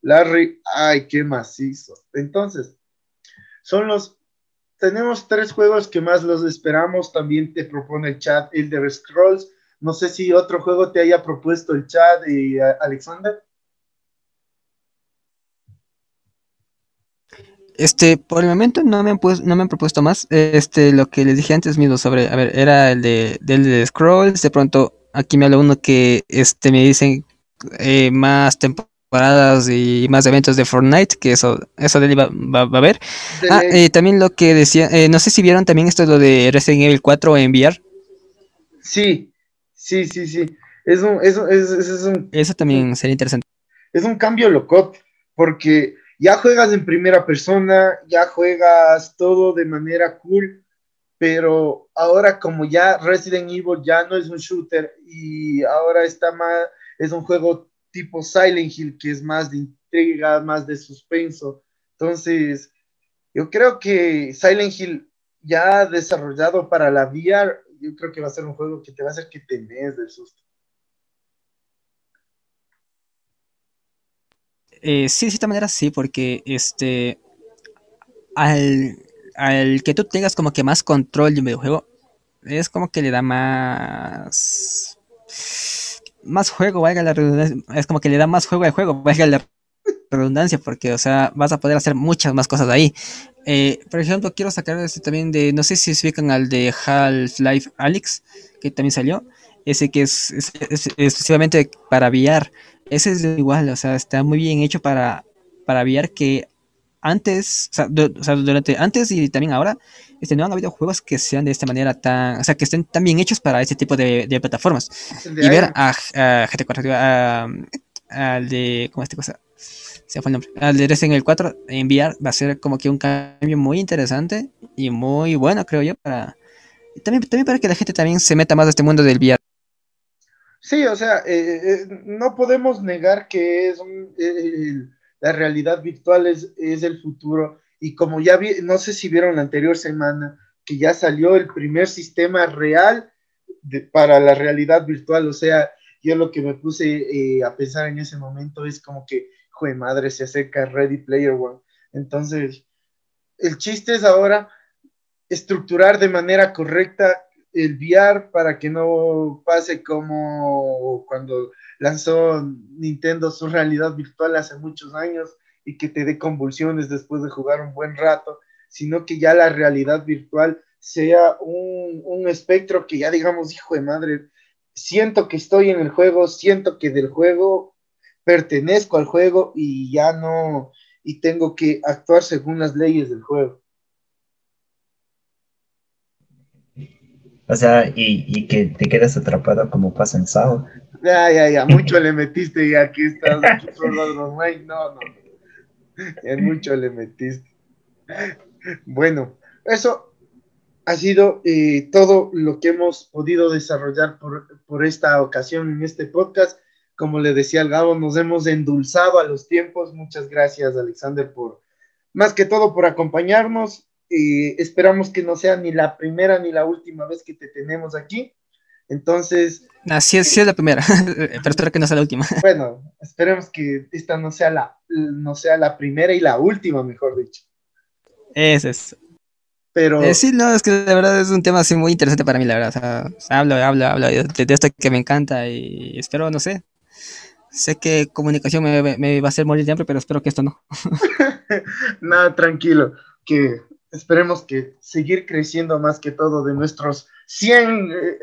Larry, ay, qué macizo. Entonces, son los, tenemos tres juegos que más los esperamos. También te propone el chat Elder Scrolls. No sé si otro juego te haya propuesto el chat y Alexander. Este, por el momento no me han, no me han propuesto más. Este, lo que les dije antes mismo sobre, a ver, era el de, del de Scrolls. De pronto, aquí me habla uno que, este, me dicen eh, más temporadas y más eventos de Fortnite, que eso, eso de va, va, a haber. Ah, eh, también lo que decía, eh, no sé si vieron también esto lo de Resident Evil 4 en VR. Sí, sí, sí, sí. Eso, eso, eso, eso, eso también sería interesante. Es un cambio loco, porque ya juegas en primera persona, ya juegas todo de manera cool, pero ahora como ya Resident Evil ya no es un shooter y ahora está más, es un juego tipo Silent Hill que es más de intriga, más de suspenso. Entonces, yo creo que Silent Hill ya desarrollado para la VR, yo creo que va a ser un juego que te va a hacer que te des del susto. Eh, sí, de cierta manera sí, porque este al, al, que tú tengas como que más control de un videojuego, es como que le da más más juego, valga la redundancia, es como que le da más juego al juego, valga la redundancia, porque o sea, vas a poder hacer muchas más cosas ahí. Eh, por ejemplo, quiero sacar este también de, no sé si se ubican al de Half-Life Alyx, que también salió, ese que es exclusivamente para VR. Ese es igual, o sea, está muy bien hecho para, para VR que antes, o sea, durante antes y también ahora, este, no han habido juegos que sean de esta manera tan, o sea, que estén tan bien hechos para este tipo de, plataformas. y ver a, a GT4, al de, ¿cómo es esta cosa? Se fue el nombre. Al de Resident Evil 4 en VR va a ser como que un cambio muy interesante y muy bueno, creo yo, para también, también para que la gente también se meta más a este mundo del VR. Sí, o sea, eh, eh, no podemos negar que es la realidad virtual es, el futuro. Y como ya no sé si vieron la anterior semana, que ya salió el primer sistema real para la realidad virtual. O sea, yo lo que me puse eh, a pensar en ese momento es como que, joder, madre, se acerca Ready Player One. Entonces, el chiste es ahora estructurar de manera correcta el VR para que no pase como cuando lanzó Nintendo su realidad virtual hace muchos años y que te dé convulsiones después de jugar un buen rato, sino que ya la realidad virtual sea un, un espectro que ya digamos, hijo de madre, siento que estoy en el juego, siento que del juego pertenezco al juego y ya no, y tengo que actuar según las leyes del juego. O sea, y, que te quedas atrapado como pasa en Sao. Ya, ya, ya, mucho le metiste y aquí estás. no, no. En mucho le metiste. Bueno, eso ha sido eh, todo lo que hemos podido desarrollar por, por, esta ocasión en este podcast. Como le decía al Gabo, nos hemos endulzado a los tiempos. Muchas gracias, Alexander, por más que todo por acompañarnos esperamos que no sea ni la primera ni la última vez que te tenemos aquí. Entonces. sí, es, la primera, pero espero que no sea la última. Bueno, esperemos que esta no sea la, no sea la primera y la última, mejor dicho. Es eso. Pero... Eh, sí, no, es que de verdad es un tema así muy interesante para mí, la verdad. O sea, hablo, hablo, hablo de, esto que me encanta y espero, no sé. Sé que comunicación me, me va a hacer morir de hambre, pero espero que esto no. Nada, tranquilo, que esperemos que seguir creciendo más que todo de nuestros 100, eh,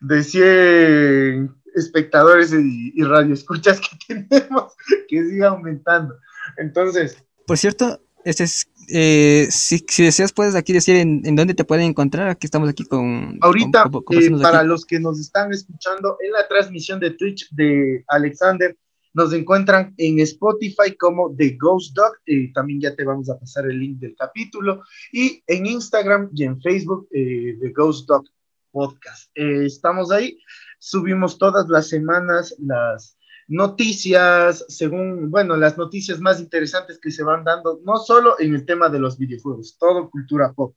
de 100 espectadores y, y radioescuchas que tenemos, que siga aumentando. Entonces. Por cierto, este es, eh, si, deseas puedes aquí decir en, dónde te pueden encontrar, aquí estamos aquí con... Ahorita, eh, para los que nos están escuchando en la transmisión de Twitch de Alexander, nos encuentran en Spotify como The Ghost Dog, eh, también ya te vamos a pasar el link del capítulo, y en Instagram y en Facebook eh, The Ghost Dog Podcast. Eh, estamos ahí, subimos todas las semanas las noticias, según, bueno, las noticias más interesantes que se van dando, no solo en el tema de los videojuegos, todo cultura pop.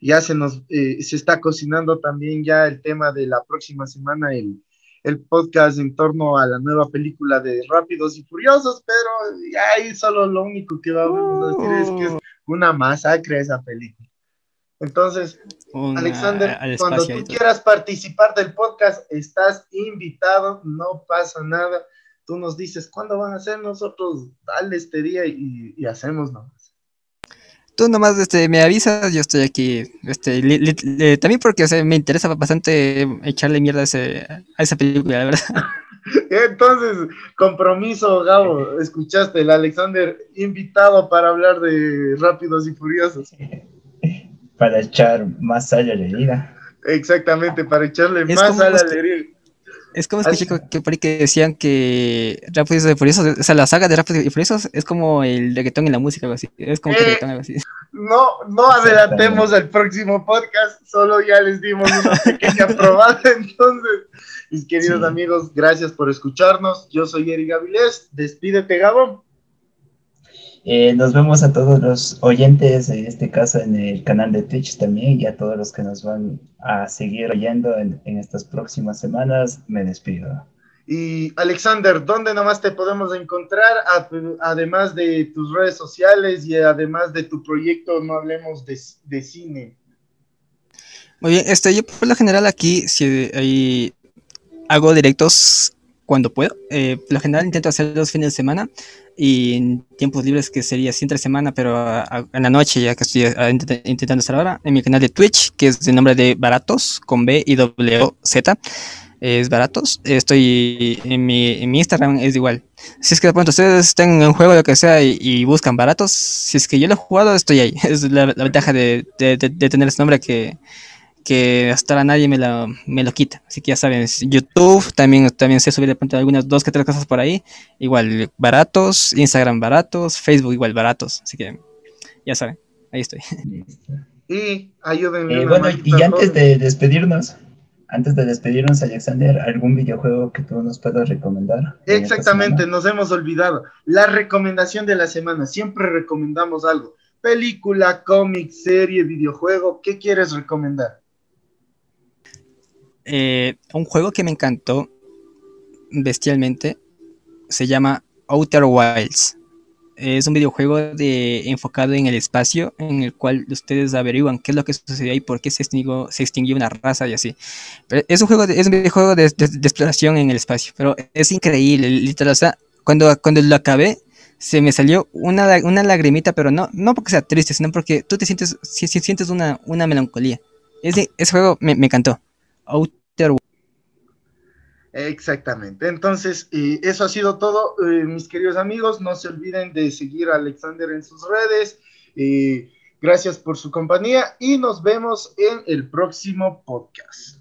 Ya se nos, se está cocinando también ya el tema de la próxima semana, el el podcast en torno a la nueva película de Rápidos y Furiosos, pero ahí solo lo único que vamos a decir es que es uh. una masacre esa película. Entonces, Alexander, cuando tú quieras participar del podcast, estás invitado, no pasa nada. Tú nos dices cuándo van a ser nosotros, dale este día y, hacemos nomás. Tú nomás este, me avisas, yo estoy aquí. Este, también porque me interesa bastante echarle mierda a, ese, a esa película, la verdad. Entonces, compromiso, Gabo, escuchaste, el Alexander invitado para hablar de Rápidos y Furiosos. Para echar más sal a la herida. Exactamente, para echarle más sal a la herida. Es como escuché que por ahí que decían que Rápidos y Furiosos, o sea, la saga de Rápidos y Furiosos es como el reggaetón en la música, algo así. Es como eh, algo así. No, no adelantemos el próximo podcast, solo ya les dimos una pequeña probada. Entonces, mis queridos amigos, gracias por escucharnos. Yo soy Eric Gavilés. Despídete, Gabo. Eh, nos vemos a todos los oyentes, en este caso en el canal de Twitch también, y a todos los que nos van a seguir oyendo en, estas próximas semanas. Me despido. Y Alexander, ¿dónde nomás te podemos encontrar? además de tus redes sociales y además de tu proyecto, no hablemos de, cine. Muy bien, este, yo por lo general aquí si hago directos cuando puedo. Eh, por lo general intento hacer los fines de semana y en tiempos libres que sería así entre semana, pero en la noche ya que estoy intentando estar ahora, en mi canal de Twitch, que es de nombre de Baratos, con B y W Z, es Baratos. Estoy en mi, en mi Instagram, es igual. Si es que de pronto ustedes están en un juego, lo que sea, y, buscan Baratos, si es que yo lo he jugado, estoy ahí. Es la, ventaja de, de, de tener ese nombre que que hasta ahora nadie me lo, me lo quita. Así que ya saben, YouTube también, también sé subir de pronto algunas dos que tres cosas por ahí. Igual baratos, Instagram baratos, Facebook igual baratos. Así que ya saben, ahí estoy. Y ayúdenme. Eh, bueno, y antes de despedirnos, antes de despedirnos, Alexander, ¿algún videojuego que tú nos puedas recomendar? Exactamente, nos hemos olvidado. La recomendación de la semana, siempre recomendamos algo. Película, cómic, serie, videojuego, ¿qué quieres recomendar? Eh, un juego que me encantó bestialmente se llama Outer Wilds. Es un videojuego de, enfocado en el espacio, en el cual ustedes averiguan qué es lo que sucedió y por qué se extinguió, una raza y así. es un juego de, es un videojuego de, exploración en el espacio, pero es increíble, literal. O sea, cuando, cuando lo acabé, se me salió una, una lagrimita, pero no, no porque sea triste, sino porque tú te sientes, si, sientes una, una melancolía. Ese, juego me encantó. Outer Exactamente. Entonces, eso ha sido todo, eh, mis queridos amigos. No se olviden de seguir a Alexander en sus redes. gracias por su compañía y nos vemos en el próximo podcast.